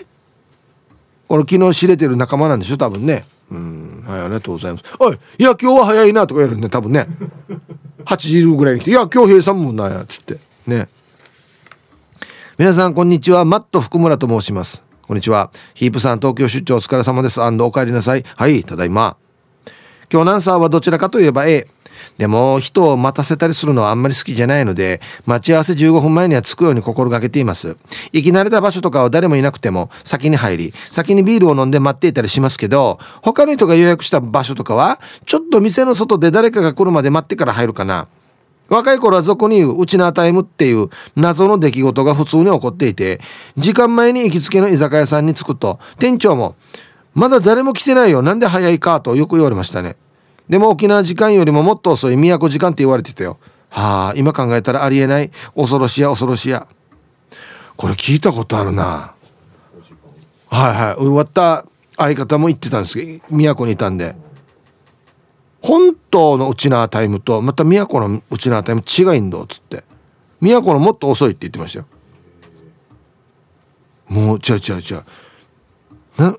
これ昨日知れてる仲間なんでしょ多分ね。うん。はいありがとうございます。おいいや今日は早いなとかやるね多分ね。8時ぐらいに来て「いや今日平さんもんなや」っつって。ね。皆さんこんにちは。マット福村と申します。こんにちは。ヒープさん東京出張お疲れ様です。お帰りなさい。はいただいま。今日のアンサーはどちらかといえば A でも人を待たせたりするのはあんまり好きじゃないので待ち合わせ15分前には着くように心がけています。行き慣れた場所とかは誰もいなくても先に入り先にビールを飲んで待っていたりしますけど他の人が予約した場所とかはちょっと店の外で誰かが来るまで待ってから入るかな。若い頃は俗に言うウチナータイムっていう謎の出来事が普通に起こっていて時間前に行きつけの居酒屋さんに着くと店長も「まだ誰も来てないよなんで早いか?」とよく言われましたね。でも沖縄時間よりももっと遅い都時間って言われてたよ。はあ今考えたらありえない。恐ろしや恐ろしや。これ聞いたことあるな。はいはい。終わった相方も言ってたんですけど都にいたんで。本島のウチナータイムとまた都のウチナータイム違いんだっつって。都のもっと遅いって言ってましたよ。もう違う違う違う。な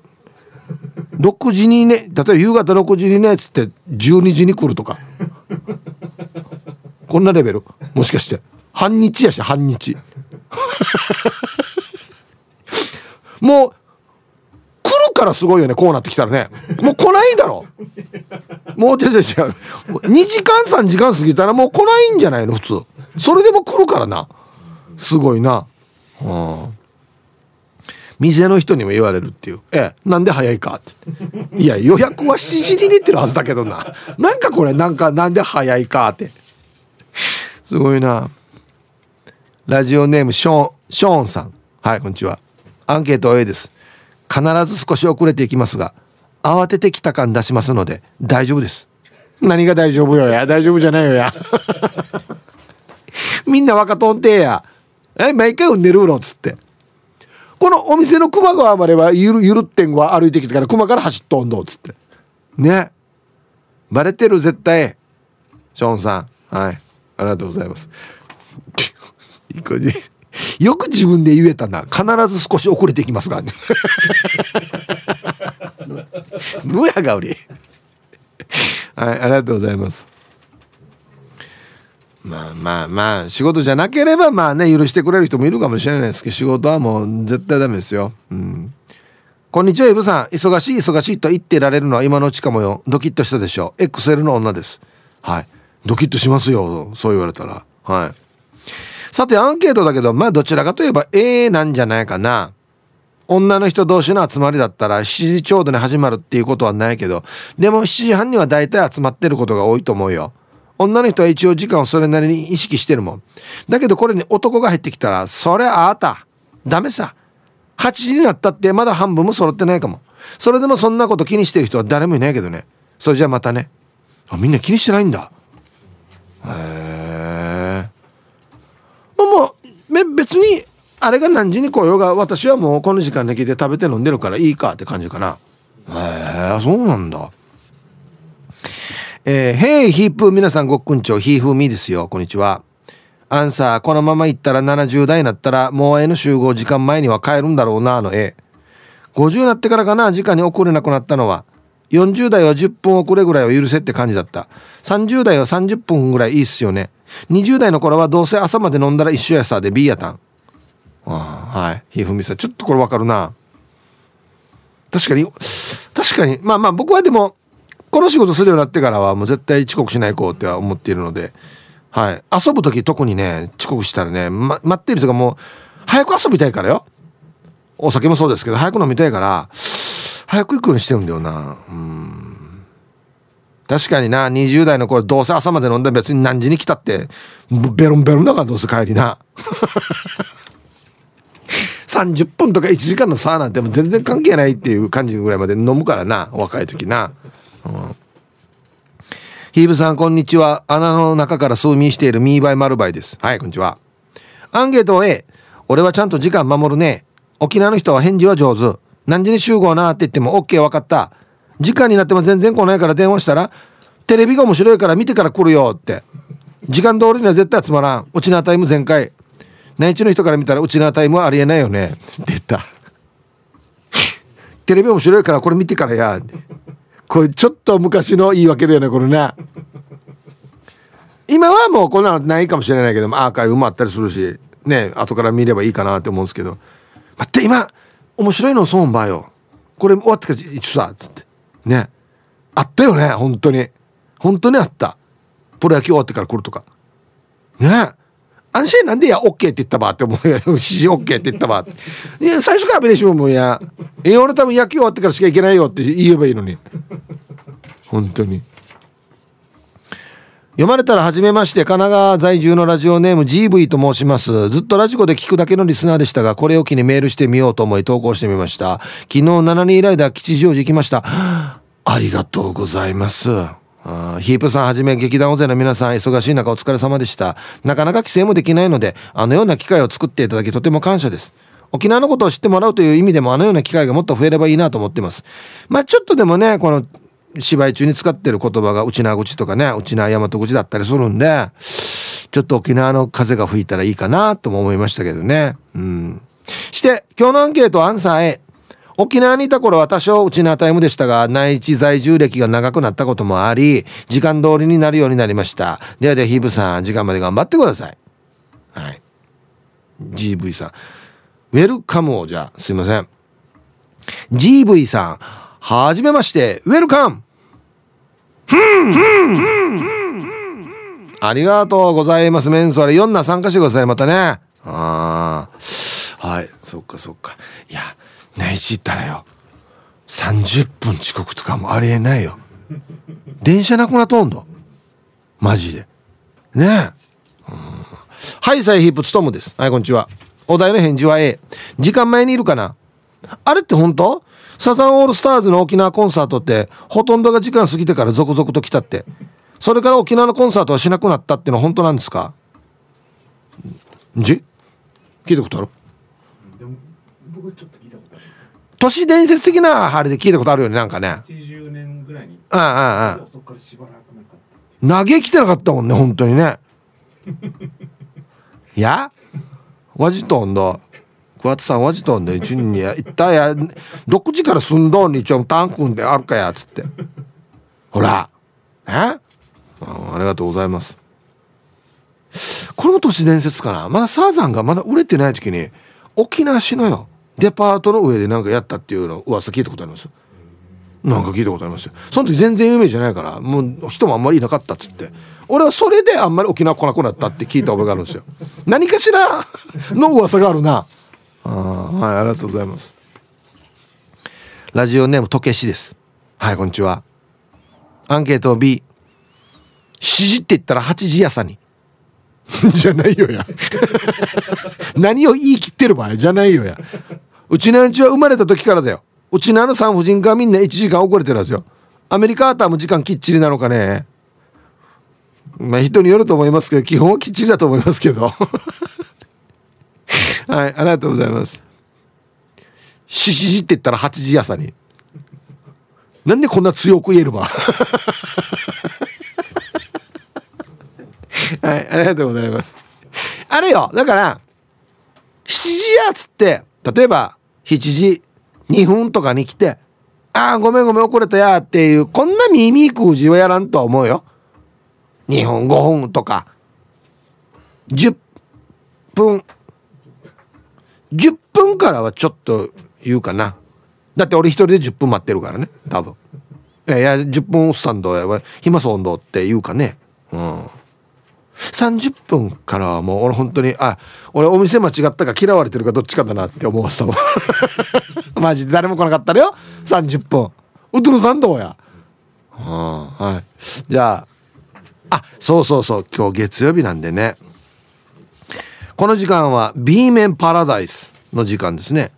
？6時にね例えば夕方6時にねっつって12時に来るとか。こんなレベル。もしかして。半日やし半日。もうるからすごいよねこうなってきたらね。もう来ないだろ。もう違う違う違う。2時間3時間過ぎたらもう来ないんじゃないの普通。それでも来るからな。すごいな。うん。店の人にも言われるっていう「ええなんで早いか?」って「いや予約は7時に出てるはずだけどな。なんかこれなんかなんで早いか?」ってすごいな。ラジオネームショーンショーンさん。はいこんにちは。アンケート A です。必ず少し遅れていきますが慌ててきた感出しますので大丈夫です。何が大丈夫よや。大丈夫じゃないよや。みんな若とんてや。え毎回産んでるうろっつって。このお店の熊川まではゆるゆるってんは歩いてきてから熊から走っとんどっつって。ね。バレてる絶対。ショーンさん。はい。ありがとうございます よく自分で言えたな。必ず少し遅れていきますが。ぬやがおり。はいありがとうございます。まあまあまあ仕事じゃなければまあね許してくれる人もいるかもしれないですけど仕事はもう絶対ダメですよ。うん。こんにちはイブさん。忙しい忙しいと言ってられるのは今のうちかもよ。ドキッとしたでしょ。XL の女です。はい。ドキッとしますよそう言われたら。はい。さてアンケートだけどまあどちらかといえば A なんじゃないかな。女の人同士の集まりだったら7時ちょうどに始まるっていうことはないけどでも7時半には大体集まってることが多いと思うよ。女の人は一応時間をそれなりに意識してるもん。だけどこれに男が入ってきたらそれああたダメさ。8時になったってまだ半分も揃ってないかも。それでもそんなこと気にしてる人は誰もいないけどね。それじゃあまたね。あみんな気にしてないんだ。へえもう別にあれが何時に来ようが私はもうこの時間で来て食べて飲んでるからいいかって感じかな。へえそうなんだ。えー、ヘイヒープ皆さんごっくんちょヒーフーミーですよ。こんにちは。アンサーこのまま行ったら70代になったらもう N 集合時間前には帰るんだろうなの A 50になってからかな時間に遅れなくなったのは。40代は10分遅れぐらいは許せって感じだった。30代は30分ぐらいいいっすよね。20代の頃はどうせ朝まで飲んだら一緒やさで B やたん。ああはい。ひふみさん。ちょっとこれわかるな。確かに確かに。まあまあ僕はでもこの仕事するようになってからはもう絶対遅刻しないこうっては思っているので。はい。遊ぶ時特にね遅刻したらね、ま、待ってる人がもう早く遊びたいからよ。お酒もそうですけど早く飲みたいから早く行くようにしてるんだよな。うん。確かにな20代の頃どうせ朝まで飲んで別に何時に来たってベロンベロンだからどうせ帰りな。30分とか1時間の差なんても全然関係ないっていう感じぐらいまで飲むからな若い時な、うん、ヒーブさんこんにちは。穴の中から数ミしているミーバイマルバイです。はいこんにちは。アンケート A 俺はちゃんと時間守るね。沖縄の人は返事は上手。何時に集合なって言っても OK 分かった。時間になっても全然来ないから電話したらテレビが面白いから見てから来るよって。時間通りには絶対集まらん。うちなタイム全開。内地の人から見たらうちなタイムはありえないよね。って言った。テレビ面白いからこれ見てからやこれちょっと昔の言い訳だよねこれね今はもうこんなのないかもしれないけどもアーカイブもあったりするしね後から見ればいいかなって思うんですけど。待って今面白いのそうばよ。これ終わってから一緒さっつって。ね。あったよね本当に。本当にあった。プロ野球終わってから来るとか。ね。安心なんでや OK って言ったばって思うよ 指示 OK って言ったばって。いや最初からベレシもや。え俺多分野球終わってからしか行けないよって言えばいいのに。本当に。読まれたら初めまして神奈川在住のラジオネーム GV と申します。ずっとラジコで聞くだけのリスナーでしたがこれを機にメールしてみようと思い投稿してみました。昨日7人ライダー吉祥寺行きました。ありがとうございます。ヒープさんはじめ劇団大勢の皆さん忙しい中お疲れ様でした。なかなか帰省もできないのであのような機会を作っていただきとても感謝です。沖縄のことを知ってもらうという意味でもあのような機会がもっと増えればいいなと思ってます。まあちょっとでもねこの芝居中に使ってる言葉が内縄口とかね内縄大和口だったりするんでちょっと沖縄の風が吹いたらいいかなとも思いましたけどね。うん。して今日のアンケートアンサー A 沖縄にいた頃は多少うちなタイムでしたが内地在住歴が長くなったこともあり時間通りになるようになりました。ではではヒーブさん時間まで頑張ってください。はい。GV さん。ウェルカムをじゃあすいません。GV さんはじめまして。ウェルカム。ありがとうございますメンソーレ4な参加してくださいまたねああはいそっかそっかいや内地行ったらよ30分遅刻とかもありえないよ電車なくなっとん。どマジでねえ、はいサイヒップツトムですはいこん。にちはお題の返事は A 時間前にいるかなあれって本当サザンオールスターズの沖縄コンサートってほとんどが時間過ぎてから続々と来たって。それから沖縄のコンサートはしなくなったってのは本当なんですか？じ？聞いたことある？都市伝説的なあれで聞いたことあるよねなんかね。80年ぐらいに。ああああそこからしばらくなかった。投げ来てなかったもんね本当にね。いや？わじとんだ桑田さんわじとんで一にや一体やどっちからすんどんに一応タンクんであるかやっつって。ほら。え？あありがとうございます。これも都市伝説かな？まだサーザンがまだ売れてない時に沖縄市のよデパートの上でなんかやったっていうの噂聞いたことありますなんか聞いたことありますよ。その時全然有名じゃないからもう人もあんまりいなかったっつって。俺はそれであんまり沖縄来なくなったって聞いた覚えがあるんですよ。何かしらの噂があるな。あはいありがとうございます。ラジオネームとけしです。はいこんにちは。アンケート B 7時って言ったら8時朝に。じゃないよや。何を言い切ってる場合じゃないよや。うちのうちは生まれた時からだよ。うちのあの産婦人科はみんな1時間遅れてるんですよ。アメリカーターも時間きっちりなのかね。まあ人によると思いますけど基本はきっちりだと思いますけどはいありがとうございます。しししって言ったら8時朝に。なんでこんな強く言えるば はいありがとうございます。あれよだから7時やつって例えば7時2分とかに来て「ああごめんごめん遅れたや」っていうこんな耳くじはやらんとは思うよ。2分5分とか。10分10分からはちょっと言うかな。だって俺一人で10分待ってるからね多分。いやいや10分おっさんどうや暇そうどうって言うかね。うん。30分からはもう俺本当にあ俺お店間違ったか嫌われてるかどっちかだなって思わせたもんマジで誰も来なかったらよ。30分ウトロさんどうや。うんはい。じゃああそうそうそう。今日月曜日なんでね。この時間は B 面パラダイスの時間ですね。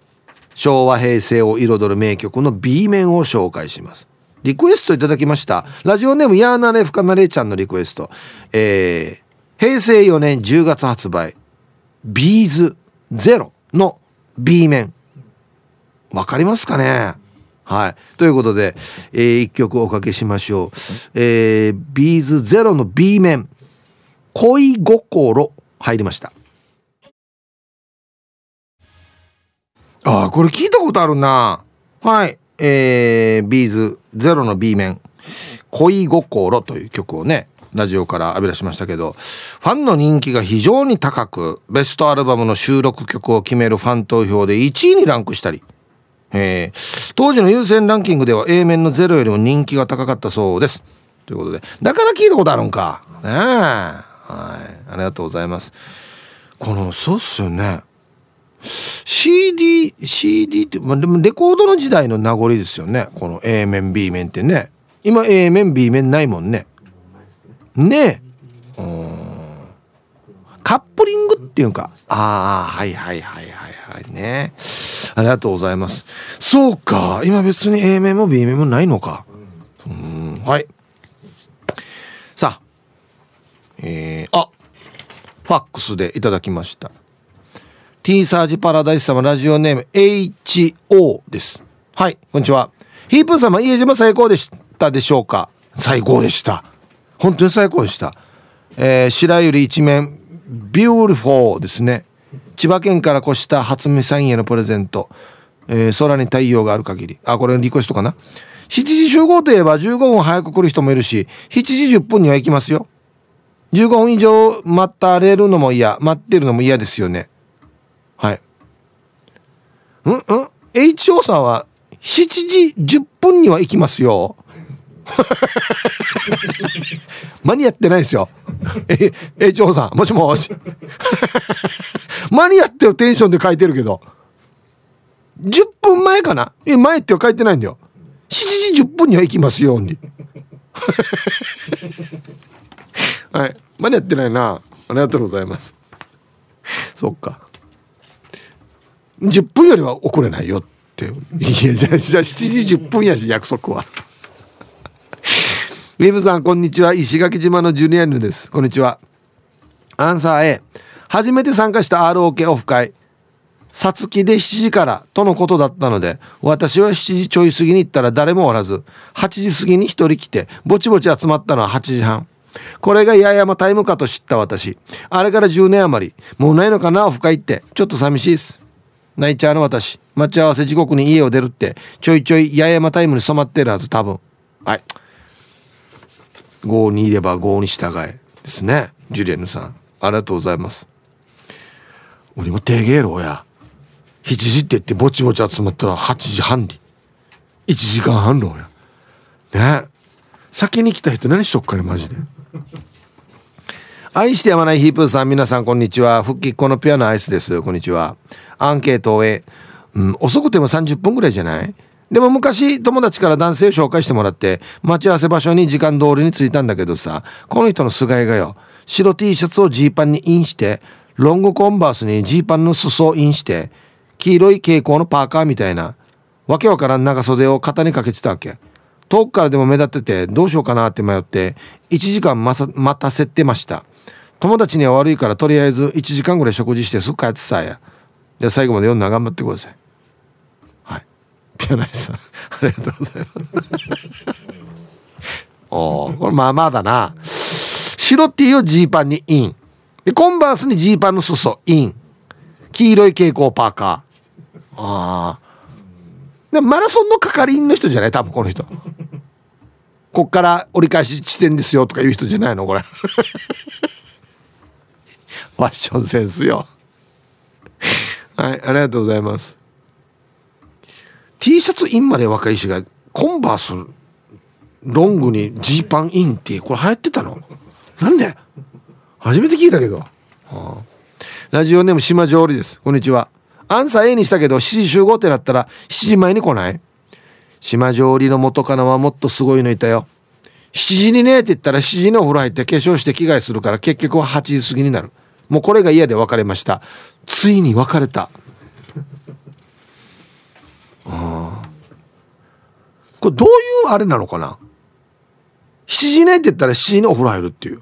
昭和平成を彩る名曲の B 面を紹介します。リクエストいただきました。ラジオネームヤーナレフカナレちゃんのリクエスト。えー、平成4年10月発売。ビーズゼロの B 面。わかりますかね？はい。ということで、えー、一曲おかけしましょう。えー、ビーズゼロの B 面、恋心入りました。ああ、これ聞いたことあるな。はい。えー、ビーズゼロの B 面、恋心という曲をね、ラジオから浴び出しましたけどファンの人気が非常に高くベストアルバムの収録曲を決めるファン投票で1位にランクしたり、えー、当時の優先ランキングでは A 面のゼロよりも人気が高かったそうです。ということでだから聞いたことあるんか。ねえ。はい。ありがとうございます。このそうっすよね。CD CD って、まあ、でもレコードの時代の名残ですよね。この A 面 B 面ってね。今 A 面 B 面ないもんね。ねえ。カップリングっていうか。ああはいはいはいはいはいね。ありがとうございます。そうか。今別に A 面も B 面もないのか。うん。はい。さあ。えー、あファックスでいただきました。T サージパラダイス様ラジオネーム HO です。はいこんにちは。ヒープー様家島最高でしたでしょうか？最高でした。本当に最高でした、えー、白百合一面ビューティフォーですね。千葉県から越した初見さんへのプレゼント、えー、空に太陽がある限り。あこれリクエストかな？7時集合といえば15分早く来る人もいるし7時10分には行きますよ。15分以上待たれるのも嫌待ってるのも嫌ですよね。はいうん？うん HO さんは7時10分には行きますよ 間に合ってないですよ。え、え、長さん、もしもし。間に合ってるテンションで書いてるけど。10分前かな？え、前って書いてないんだよ。7時10分には行きますように。はい。間に合ってないな。ありがとうございます。そっか。10分よりは遅れないよって。いや、じゃあ、じゃあ7時10分やし、約束は。ウィブさんこんにちは。石垣島のジュニアヌです。こんにちは。アンサー A 初めて参加した ROK オフ会。さつきで7時からとのことだったので私は7時ちょい過ぎに行ったら誰もおらず8時過ぎに1人来てぼちぼち集まったのは8時半これが八重山タイムかと知った私。あれから10年余り。もうないのかなオフ会って。ちょっと寂しいです。泣いちゃうの私。待ち合わせ時刻に家を出るってちょいちょい八重山タイムに染まってるはず多分。はい。5にいれば5に従えですね。ジュリエヌさん。ありがとうございます。俺も手芸ろや。7時って言ってぼちぼち集まったら8時半に。1時間半ろや。ね。先に来た人何しとっかねマジで。愛してやまないヒープーさん皆さんこんにちは。復帰っ子のピアノアイスです。こんにちは。アンケートを終え、うん、遅くても30分ぐらいじゃない？でも昔友達から男性を紹介してもらって待ち合わせ場所に時間通りに着いたんだけどさこの人の菅井がよ白 T シャツをジーパンにインしてロングコンバースにジーパンの裾をインして黄色い蛍光のパーカーみたいなわけわからん長袖を肩にかけてたわけ。遠くからでも目立っててどうしようかなって迷って1時間待たせてました。友達には悪いからとりあえず1時間ぐらい食事してすぐ帰ってさや。で最後まで読んだ頑張ってください。ピアナイさん。ありがとうございます。おこれまあまあだな。白 T をジーパンにイン。でコンバースにジーパンの裾イン。黄色い蛍光パーカー。ああでマラソンの係員の人じゃない？多分この人。こっから折り返し地点ですよとかいう人じゃないの？これ。ファッションセンスよはいありがとうございます。T シャツインまで若いしがコンバースロングにジーパンインってこれ流行ってたの？なんで？初めて聞いたけど、はあ、ラジオネーム島上りです。こんにちは。アンサー A にしたけど7時集合ってなったら7時前に来ない？島上りの元カノはもっとすごいのいたよ。7時にねって言ったら7時にお風呂入って化粧して着替えするから結局は8時過ぎになる。もうこれが嫌で別れました。ついに別れた。あこれどういうあれなのかな？7時ねって言ったら7時にお風呂入るっていう。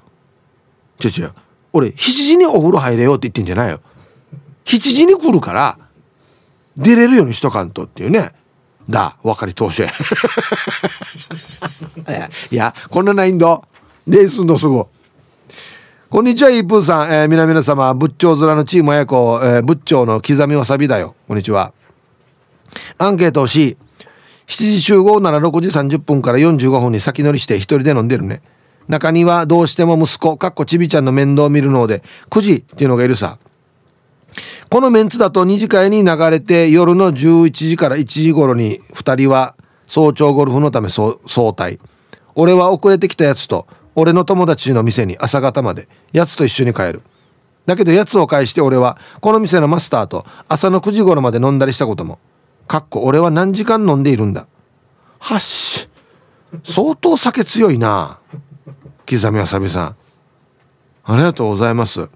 違う違う。俺7時にお風呂入れよって言ってんじゃないよ。7時に来るから出れるようにしとかんとっていうね。だ分かり通し いやこんなないんだですんのすぐこんにちはイープーさん、えー、皆々様仏頂面のチーム親子、えー、仏頂の刻みわさびだよ。こんにちは。アンケートをし7時集合なら6時30分から45分に先乗りして一人で飲んでるね。中にはどうしても息子かっこちびちゃんの面倒を見るので9時っていうのがいるさ。このメンツだと2次会に流れて夜の11時から1時頃に2人は早朝ゴルフのため早退。俺は遅れてきたやつと俺の友達の店に朝方までやつと一緒に帰る。だけどやつを介して俺はこの店のマスターと朝の9時頃まで飲んだりしたことも。かっこ俺は何時間飲んでいるんだ。はっし。相当酒強いな。刻みわさびさん。ありがとうございます。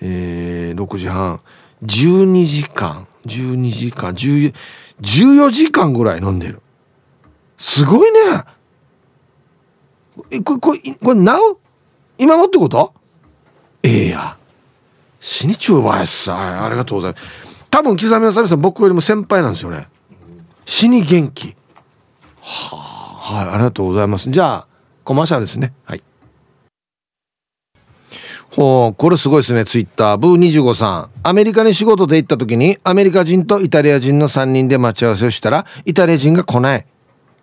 えー、6時半。12時間。12時間。14時間ぐらい飲んでる。すごいね。これこれこれなう今もってこと？ええや。死にちゅうばやさありがとうございます。多分刻みわさびさん僕よりも先輩なんですよね。死に元気。はあ。はいありがとうございます。じゃあコマーシャルですね。はい。ほうこれすごいですねツイッター。ブー25さん。アメリカに仕事で行った時にアメリカ人とイタリア人の3人で待ち合わせをしたらイタリア人が来ない。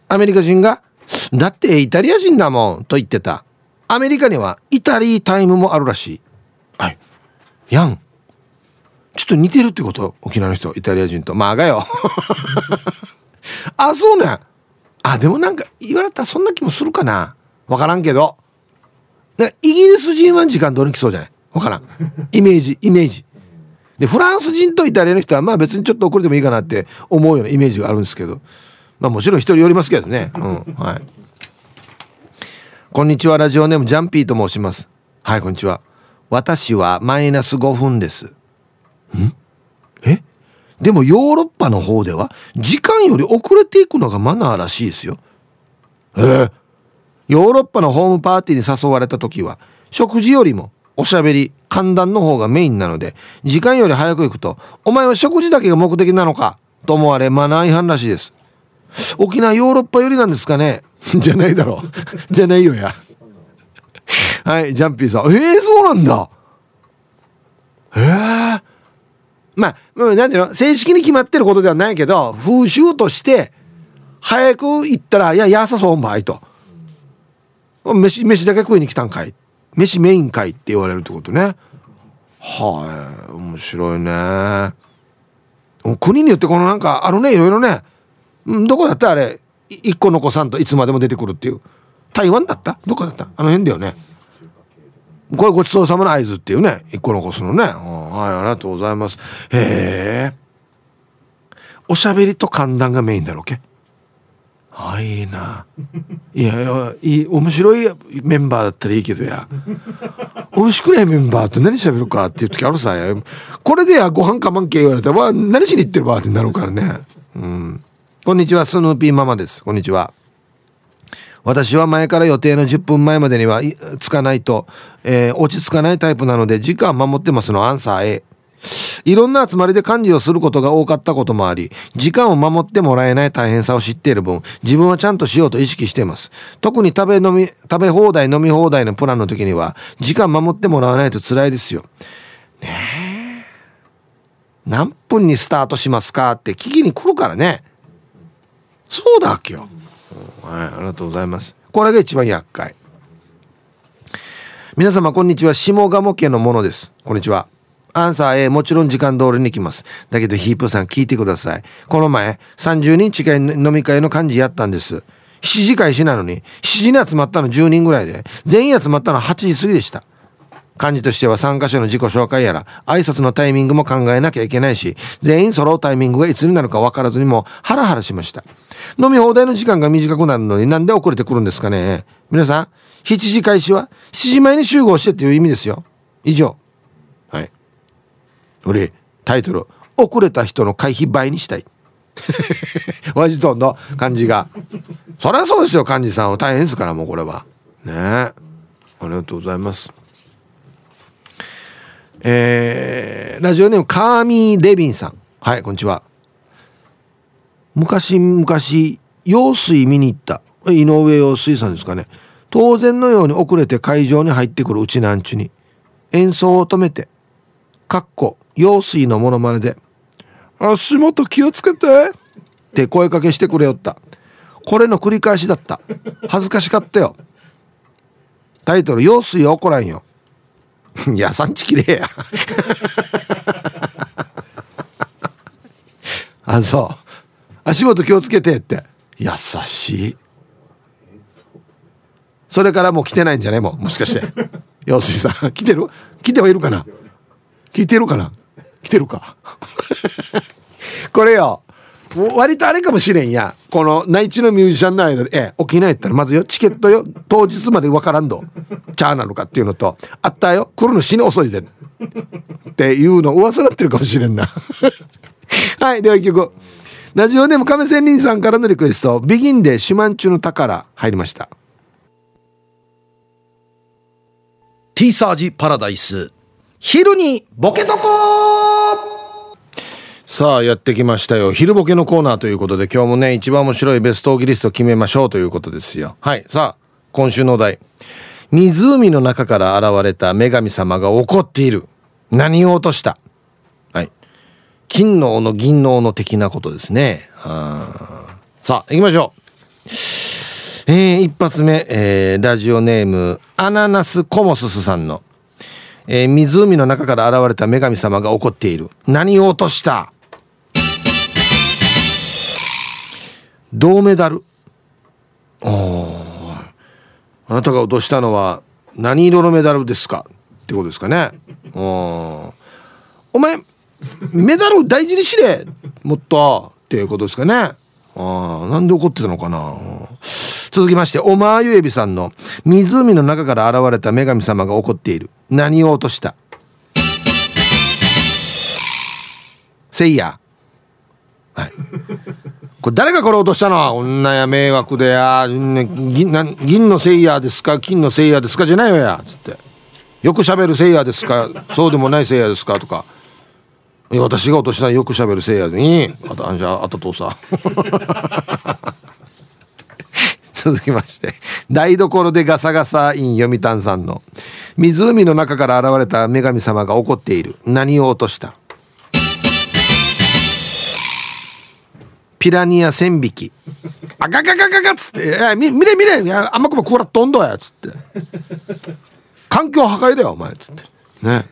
アメリカ人が「だってイタリア人だもん」と言ってた。アメリカにはイタリータイムもあるらしい。はい。やんちょっと似てるってこと？沖縄の人イタリア人と。まあがよ。あそうね。あでもなんか言われたらそんな気もするかな。分からんけど。イギリス人は時間通り来そうじゃない？わからん。イメージ、イメージ。で、フランス人とイタリアの人は、まあ別にちょっと遅れてもいいかなって思うようなイメージがあるんですけど。まあもちろん人によりますけどね。うん。はい。こんにちは、ラジオネームジャンピーと申します。はい、こんにちは。私はマイナス5分です。ん？え？でもヨーロッパの方では時間より遅れていくのがマナーらしいですよ。え？ー、ヨーロッパのホームパーティーに誘われた時は食事よりもおしゃべり歓談の方がメインなので時間より早く行くと「お前は食事だけが目的なのか?」と思われマナー違反らしいです沖縄ヨーロッパ寄りなんですかね？じゃないだろう。じゃないよや。はいジャンピーさん。ええー、そうなんだ。ええー、まあ何ていうの？正式に決まってることではないけど風習として早く行ったら「いややさそうばい」と。飯飯だけ食いに来たんかい。飯メインかいって言われるってことね。はい面白いね。国によってこのなんかあるねいろいろね。どこだった？あれ一個の子さんといつまでも出てくるっていう。台湾だった？どこだった？あの辺だよね。これごちそうさまの合図っていうね。一個の子すのね。はいありがとうございます。へえ。おしゃべりと歓談がメインだろうけ？あいいな。いやいやいい面白いメンバーだったらいいけどや。美味しくないメンバーと何喋るかっていう時あるさ。やこれでやご飯かまんけ言われたら何しに行ってるばってなるからね。うん。こんにちはスヌーピーママです。こんにちは。私は前から予定の10分前までにはつかないと、えー、落ち着かないタイプなので時間守ってますの。アンサー A いろんな集まりで幹事をすることが多かったこともあり時間を守ってもらえない大変さを知っている分自分はちゃんとしようと意識しています。特に食べ飲み食べ放題飲み放題のプランの時には時間守ってもらわないと辛いですよ。ねえ。何分にスタートしますかって聞きに来るからね。そうだっけよ、はいありがとうございます。これが一番厄介。皆様こんにちは。下鴨家のものです。こんにちは。アンサー A もちろん時間通りに来ます。だけどヒープさん聞いてください。この前30人近い飲み会の幹事やったんです。7時開始なのに7時に集まったの10人ぐらいで全員集まったの8時過ぎでした。幹事としては参加者の自己紹介やら挨拶のタイミングも考えなきゃいけないし全員揃うタイミングがいつになるか分からずにもハラハラしました。飲み放題の時間が短くなるのになんで遅れてくるんですかね。皆さん7時開始は7時前に集合してっていう意味ですよ。以上。はい。俺タイトル「遅れた人の会費倍にしたい」ワジトンの感じが。そりゃそうですよ幹事さんは。大変ですからもうこれは。ね。ありがとうございます。えー、ラジオネームカーミー・レビンさん。はいこんにちは。昔々用水見に行った。井上陽水さんですかね。当然のように遅れて会場に入ってくるうちなんちゅに。演奏を止めてかっこ用水のものまねで「足元気をつけて」って声かけしてくれよった。これの繰り返しだった。恥ずかしかったよ。タイトル「用水は怒らんよ」いや産地きれいや。あそう足元気をつけてって。優しい。それからもう来てないんじゃねもう。もしかして。陽水さん。来てる？来てはいるかな？来てるかな？来てるか？これよ。割とあれかもしれんや。この内地のミュージシャンの間でえ沖縄やったらまずよチケットよ当日まで分からんどチャーなのかっていうのとあったよ来るの死に遅いぜ。っていうの噂なってるかもしれんな。はいでは一曲ラジオネーム亀仙人さんからのリクエスト「ビギンで四万中の宝」入りました。ティーサージパラダイス。昼にボケとこさあやってきましたよ。昼ボケのコーナーということで今日もね一番面白いベストオギリスト決めましょうということですよ。はいさあ今週のお題。湖の中から現れた女神様が怒っている。何を落とした？金の斧銀の斧的なことですね。さあ行きましょう。えー、一発目、えー、ラジオネームアナナスコモススさんの、えー、湖の中から現れた女神様が怒っている。何を落とした？銅メダル。おあなたが落としたのは何色のメダルですか？ってことですかね。おお前メダルを大事にしれもっと。っていうことですかね。あなんで怒ってたのかな。続きましておまゆえびさんの湖の中から現れた女神様が怒っている。何を落とした？せいや。はい。これ誰がこれ落としたの？女や迷惑でや銀銀のせいやですか？金のせいやですか？じゃないよや。つって。よくしゃべるせいやですか？そうでもないせいやですか？とか。私が落としたよくしゃべるせいやにあとあんじゃあたとさ。続きまして。台所でガサガサイン読谷さんの。湖の中から現れた女神様が怒っている。何を落とした？ピラニア1000匹。あガガガガガっつって「見れ見れ。いやあんまくもこらとんどや」っつって「環境破壊だよお前」っつって。ね。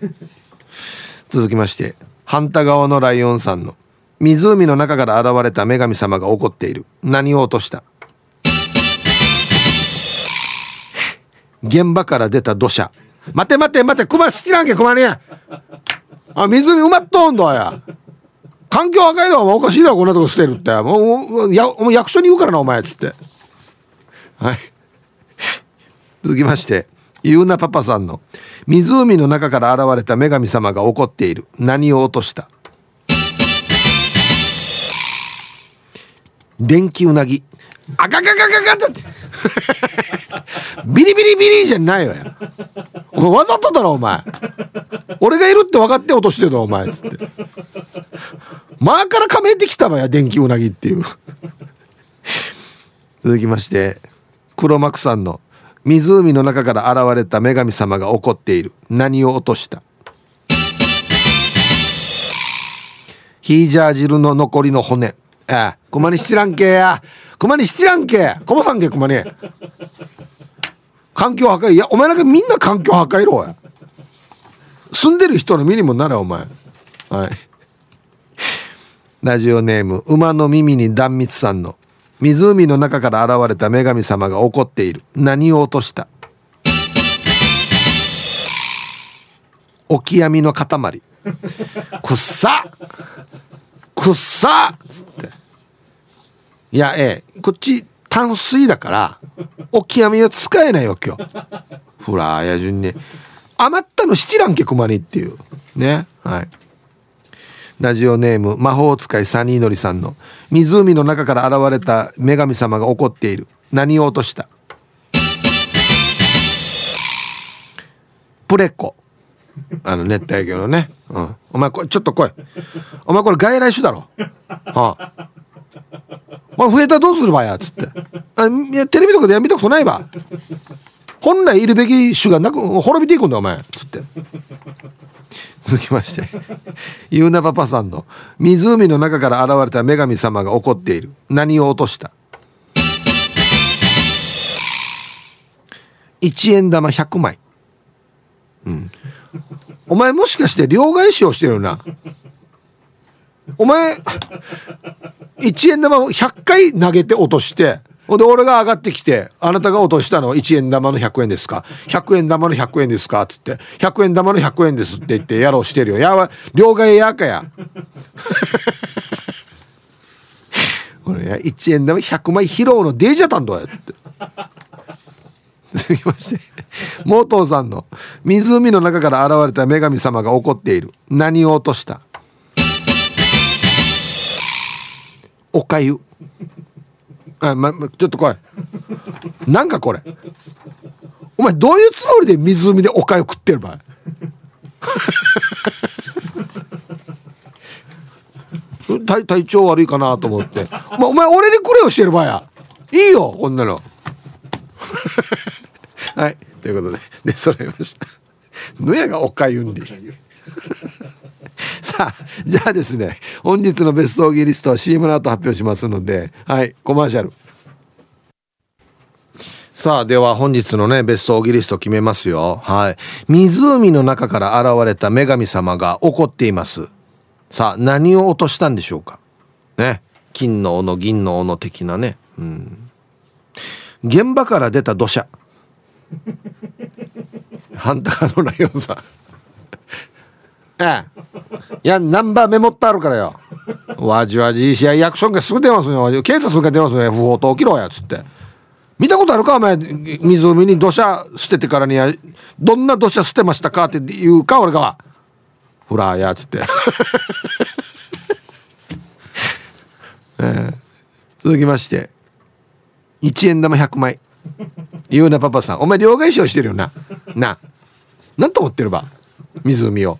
続きまして。反対側のライオンさんの湖の中から現れた女神様が怒っている。何を落とした？現場から出た土砂。待て待て待て熊好きなんけ熊に。あ湖埋まっとんだや。環境破壊だおかしいだろこんなとこ捨てるって。もうやもう役所に言うからなお前っつって。はい。続きまして。ゆうなパパさんの。湖の中から現れた女神様が怒っている。何を落とした？電気うなぎ。あガガガガガって。ビリビリビリじゃないわよ。お前わざとだろお前。俺がいるって分かって落としてるお前。っつって。前からかめてきたのや電気うなぎっていう。続きまして黒幕さんの「湖の中から現れた女神様が怒っている。何を落とした？ヒージャー汁の残りの骨。ええ熊に知らんけや。熊に知らんけ。コマさんけ熊に。環境破壊。いやお前なんかみんな環境破壊ろや。住んでる人の身にもなれお前。はい。ラジオネーム馬の耳に断蜜さんの。湖の中から現れた女神様が怒っている。何を落とした？オキアミの塊。くっさ！くっさ！っつって。いやええ。こっち淡水だからオキアミは使えないわけよ。フラーや順に。余ったの七蘭家熊にっていう。ね。はい。ラジオネーム魔法使いサニーのりさんの湖の中から現れた女神様が怒っている。何を落とした？プレコ。あの熱帯魚のね、うん、お前こちょっと来い。お前これ外来種だろ？はあまあ、増えたらどうするばやっつって。あいやテレビとかで見たことないば本来いるべき種がなく滅びていくんだお前。つって。続きまして。ゆうなパパさんの湖の中から現れた女神様が怒っている。何を落とした？1円玉100枚。うん。お前もしかして両替しをしてるな。お前1円玉を100回投げて落としてで俺が上がってきて「あなたが落としたのは1円玉の100円ですか。100円玉の100円ですか?」っつって「100円玉の100円です」って言ってやろうしてるよ。やば両替やかや。俺や1円玉100枚披露のデージャタンドや。って続きまして。モートーさんの湖の中から現れた女神様が怒っている。何を落とした？おかゆ。あ、ま、ちょっと来い。なんかこれ。お前どういうつもりで湖でおかゆ食ってる場合 体体調悪いかなと思って、ま、お前俺にくれよしてる場合や。いいよこんなの。はいということでで揃いました。のやがおかゆんで さあじゃあですね本日のベストオギリストは CM の後発表しますのではいコマーシャル。さあでは本日のねベストオギリスト決めますよ。はい。湖の中から現れた女神様が怒っています。さあ何を落としたんでしょうか。ね。金の斧銀の斧的なね。うん。現場から出た土砂。ハンターのライオンさん。ええ。いやナンバーメモってあるからよ。わじわじい試合役所がすぐ出ますよ警察が出ますよ不法と起きろやつって。見たことあるかお前？湖に土砂捨ててからにはどんな土砂捨てましたかって言うか俺がはほらやつって。えー、続きまして。1円玉100枚。言うなパパさん。お前両替商してるよな。な。なんと思ってるば？湖を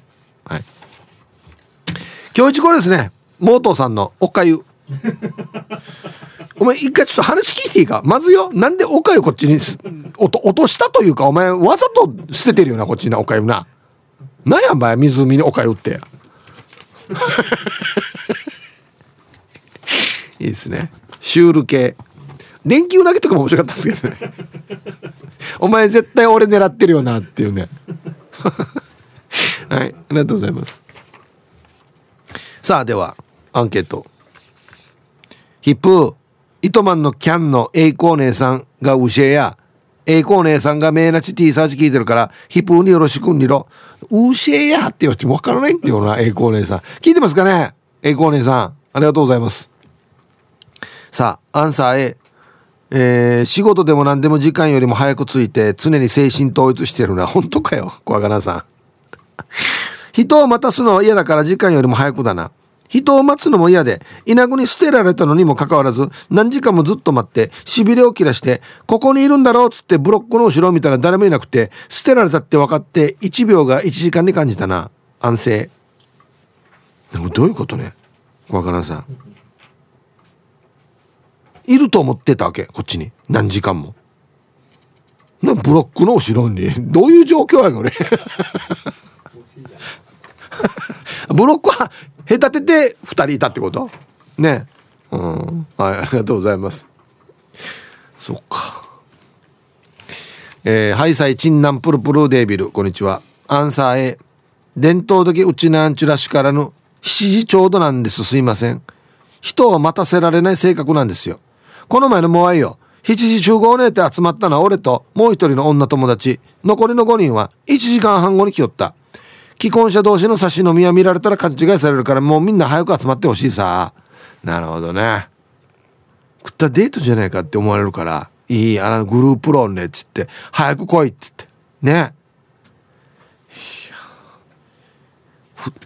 今日一こですね。モートーさんのおかゆ。お前一回ちょっと話聞いていいか？まずよ。なんでおかゆこっちに落と落としたというかお前わざと捨ててるよなこっちなおかゆな。なんやお前湖におかゆって。いいですね。シュール系。電球投げとかも面白かったんですけどね。お前絶対俺狙ってるよなっていうね。はいありがとうございます。さあではアンケート。ヒップ糸満のキャンの栄光姉さんが教えや栄光姉さんがメーナチティーサーチ聞いてるからヒップによろしくにろ。うしえやって言われてもわからないっていうな栄光姉さん。聞いてますかね？栄光姉さん。ありがとうございます。さあアンサー A えー、仕事でも何でも時間よりも早く着いて常に精神統一してるな。本当かよ小若菜さん。人を待たすのは嫌だから時間よりも早くだな。人を待つのも嫌で稲子に捨てられたのにもかかわらず何時間もずっと待ってしびれを切らしてここにいるんだろうっつってブロックの後ろを見たら誰もいなくて捨てられたって分かって1秒が1時間に感じたな。安静。でもどういうことね？小若菜さん。いると思ってたわけこっちに。何時間も。なブロックの後ろに。どういう状況やこれ？ブロックは隔てて2人いたってこと？ね。うん。はいありがとうございます。そっか。えー、ハイサイチンナンプルプルデービルこんにちは。アンサー A 伝統的うちなんちゅらしからの7時ちょうどなんです。すいません。人を待たせられない性格なんですよ。この前のモアイよ。7時集合ねって集まったのは俺ともう一人の女友達。残りの5人は1時間半後に来よった。既婚者同士の差し飲みは見られたら勘違いされるからもうみんな早く集まってほしいさ。なるほどね。食ったデートじゃないかって思われるからいいあのグループ論ねっつって早く来いっつって。ね。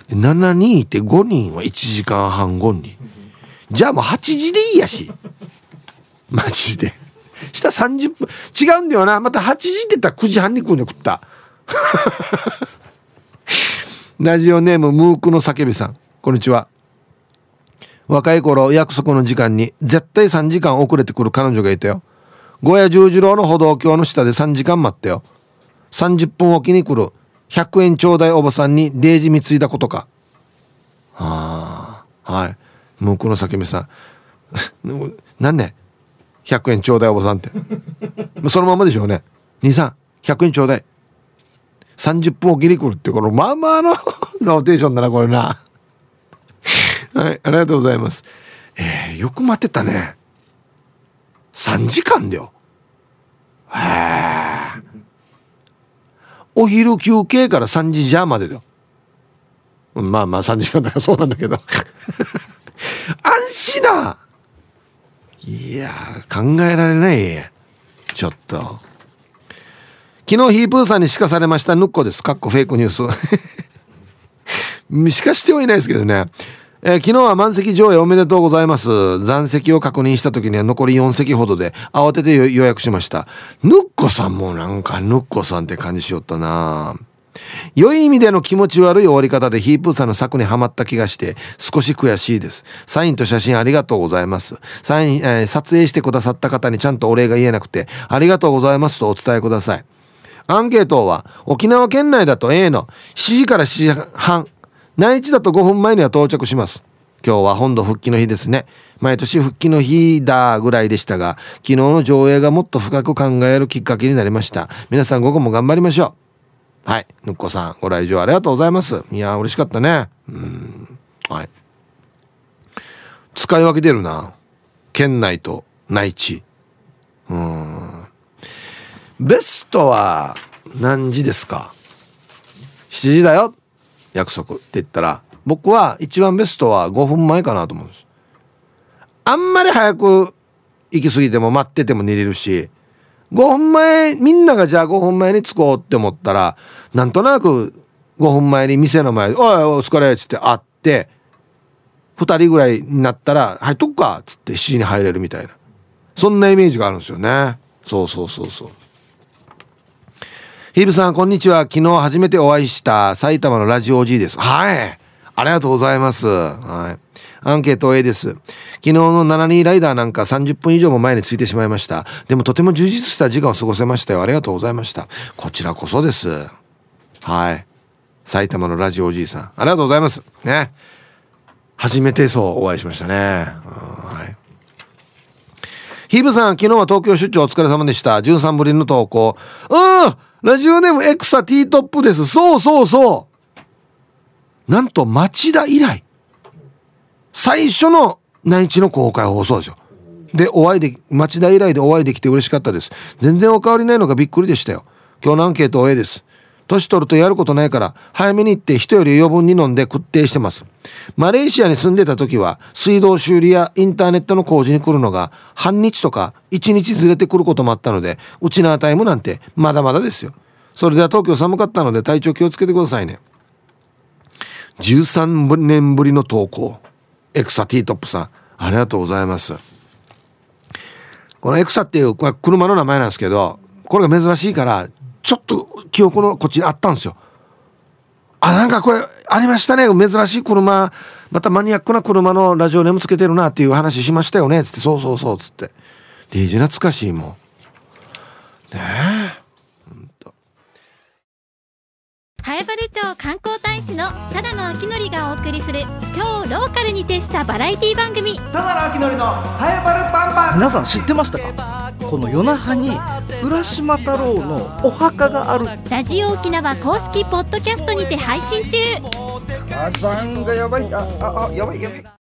7人いて5人は1時間半後に。じゃあもう8時でいいやし。マジで。下30分。違うんだよな。また8時って言ったら9時半に来るんだ食った。ラジオネームムークの叫びさん。こんにちは。若い頃約束の時間に絶対3時間遅れてくる彼女がいたよ。小屋十字路の歩道橋の下で3時間待ったよ。30分おきに来る100円ちょうだいおばさんにデージ貢いだことか。ああはい。ムークの叫びさん。何ね？100円ちょうだいおばさんって。そのままでしょうね。兄さん100円ちょうだい。30分おきに来るってこのまあまあの ローテーションだなこれな。はいありがとうございます。えー、よく待ってたね。3時間だよ。へえお昼休憩から3時じゃまでだよ。まあまあ3時間だからそうなんだけど。安心ないや考えられないちょっと。昨日ヒープーさんに鹿されましたヌッコですかっこフェイクニュース 鹿してはいないですけどねえー、昨日は満席上映おめでとうございます。残席を確認した時には残り4席ほどで慌てて予約しました。ヌッコさんもなんかヌッコさんって感じしよったな良い意味での気持ち悪い終わり方でヒープーさんの作にはまった気がして少し悔しいです。サインと写真ありがとうございます。サイン、えー、撮影してくださった方にちゃんとお礼が言えなくてありがとうございますとお伝えください。アンケートは沖縄県内だと A の7時から7時半内地だと5分前には到着します。今日は本土復帰の日ですね。毎年復帰の日だぐらいでしたが昨日の上映がもっと深く考えるきっかけになりました。皆さん午後も頑張りましょう。はい。ぬっこさんご来場ありがとうございます。いや嬉しかったね。うん。はい。使い分けてるな。県内と内地。うん。ベストは何時ですか？7時だよ。約束って言ったら。僕は一番ベストは5分前かなと思うんです。あんまり早く行き過ぎても待ってても寝れるし5分前みんながじゃあ5分前に着こうって思ったらなんとなく5分前に店の前で「おいお疲れ」っつって会って2人ぐらいになったら「入っとくか」っつって7時に入れるみたいな。そんなイメージがあるんですよね。そうそうそうそう。ヒブさんこんにちは昨日初めてお会いした埼玉のラジオ OG ですはいありがとうございます。はい。アンケート A です。昨日の72ライダーなんか30分以上も前に着いてしまいました。でもとても充実した時間を過ごせましたよ。ありがとうございました。こちらこそです。はい。埼玉のラジオおじいさん。ありがとうございます。ね。初めてそうお会いしましたね。はい。ヒブさん、昨日は東京出張お疲れ様でした。13ぶりの投稿。うんラジオネームエクサティトップです。そうそうそう。なんと町田以来。最初の内地の公開放送ですよでお会いで町田以来でお会いできて嬉しかったです。全然お変わりないのがびっくりでしたよ。今日のアンケート A です。年取るとやることないから早めに行って人より余分に飲んで屈定してます。マレーシアに住んでた時は水道修理やインターネットの工事に来るのが半日とか1日ずれてくることもあったのでうちのタイムなんてまだまだですよ。それでは東京寒かったので体調気をつけてくださいね。13年ぶりの投稿。エクサティトップさん。ありがとうございます。このエクサっていうこれ車の名前なんですけどこれが珍しいからちょっと記憶のこっちにあったんですよ。あなんかこれありましたね。珍しい車。またマニアックな車のラジオネームつけてるなっていう話しましたよね。つって。そうそうそう。つって。デージ懐かしいもん。ねえ。南原町観光大使のただの秋典がお送りする超ローカルに徹したバラエティ番組。ただの秋典の早原パンパン。皆さん知ってましたか？この夜那覇に浦島太郎のお墓がある。ラジオ沖縄公式ポッドキャストにて配信中。火山がやばい。ああやばいやばい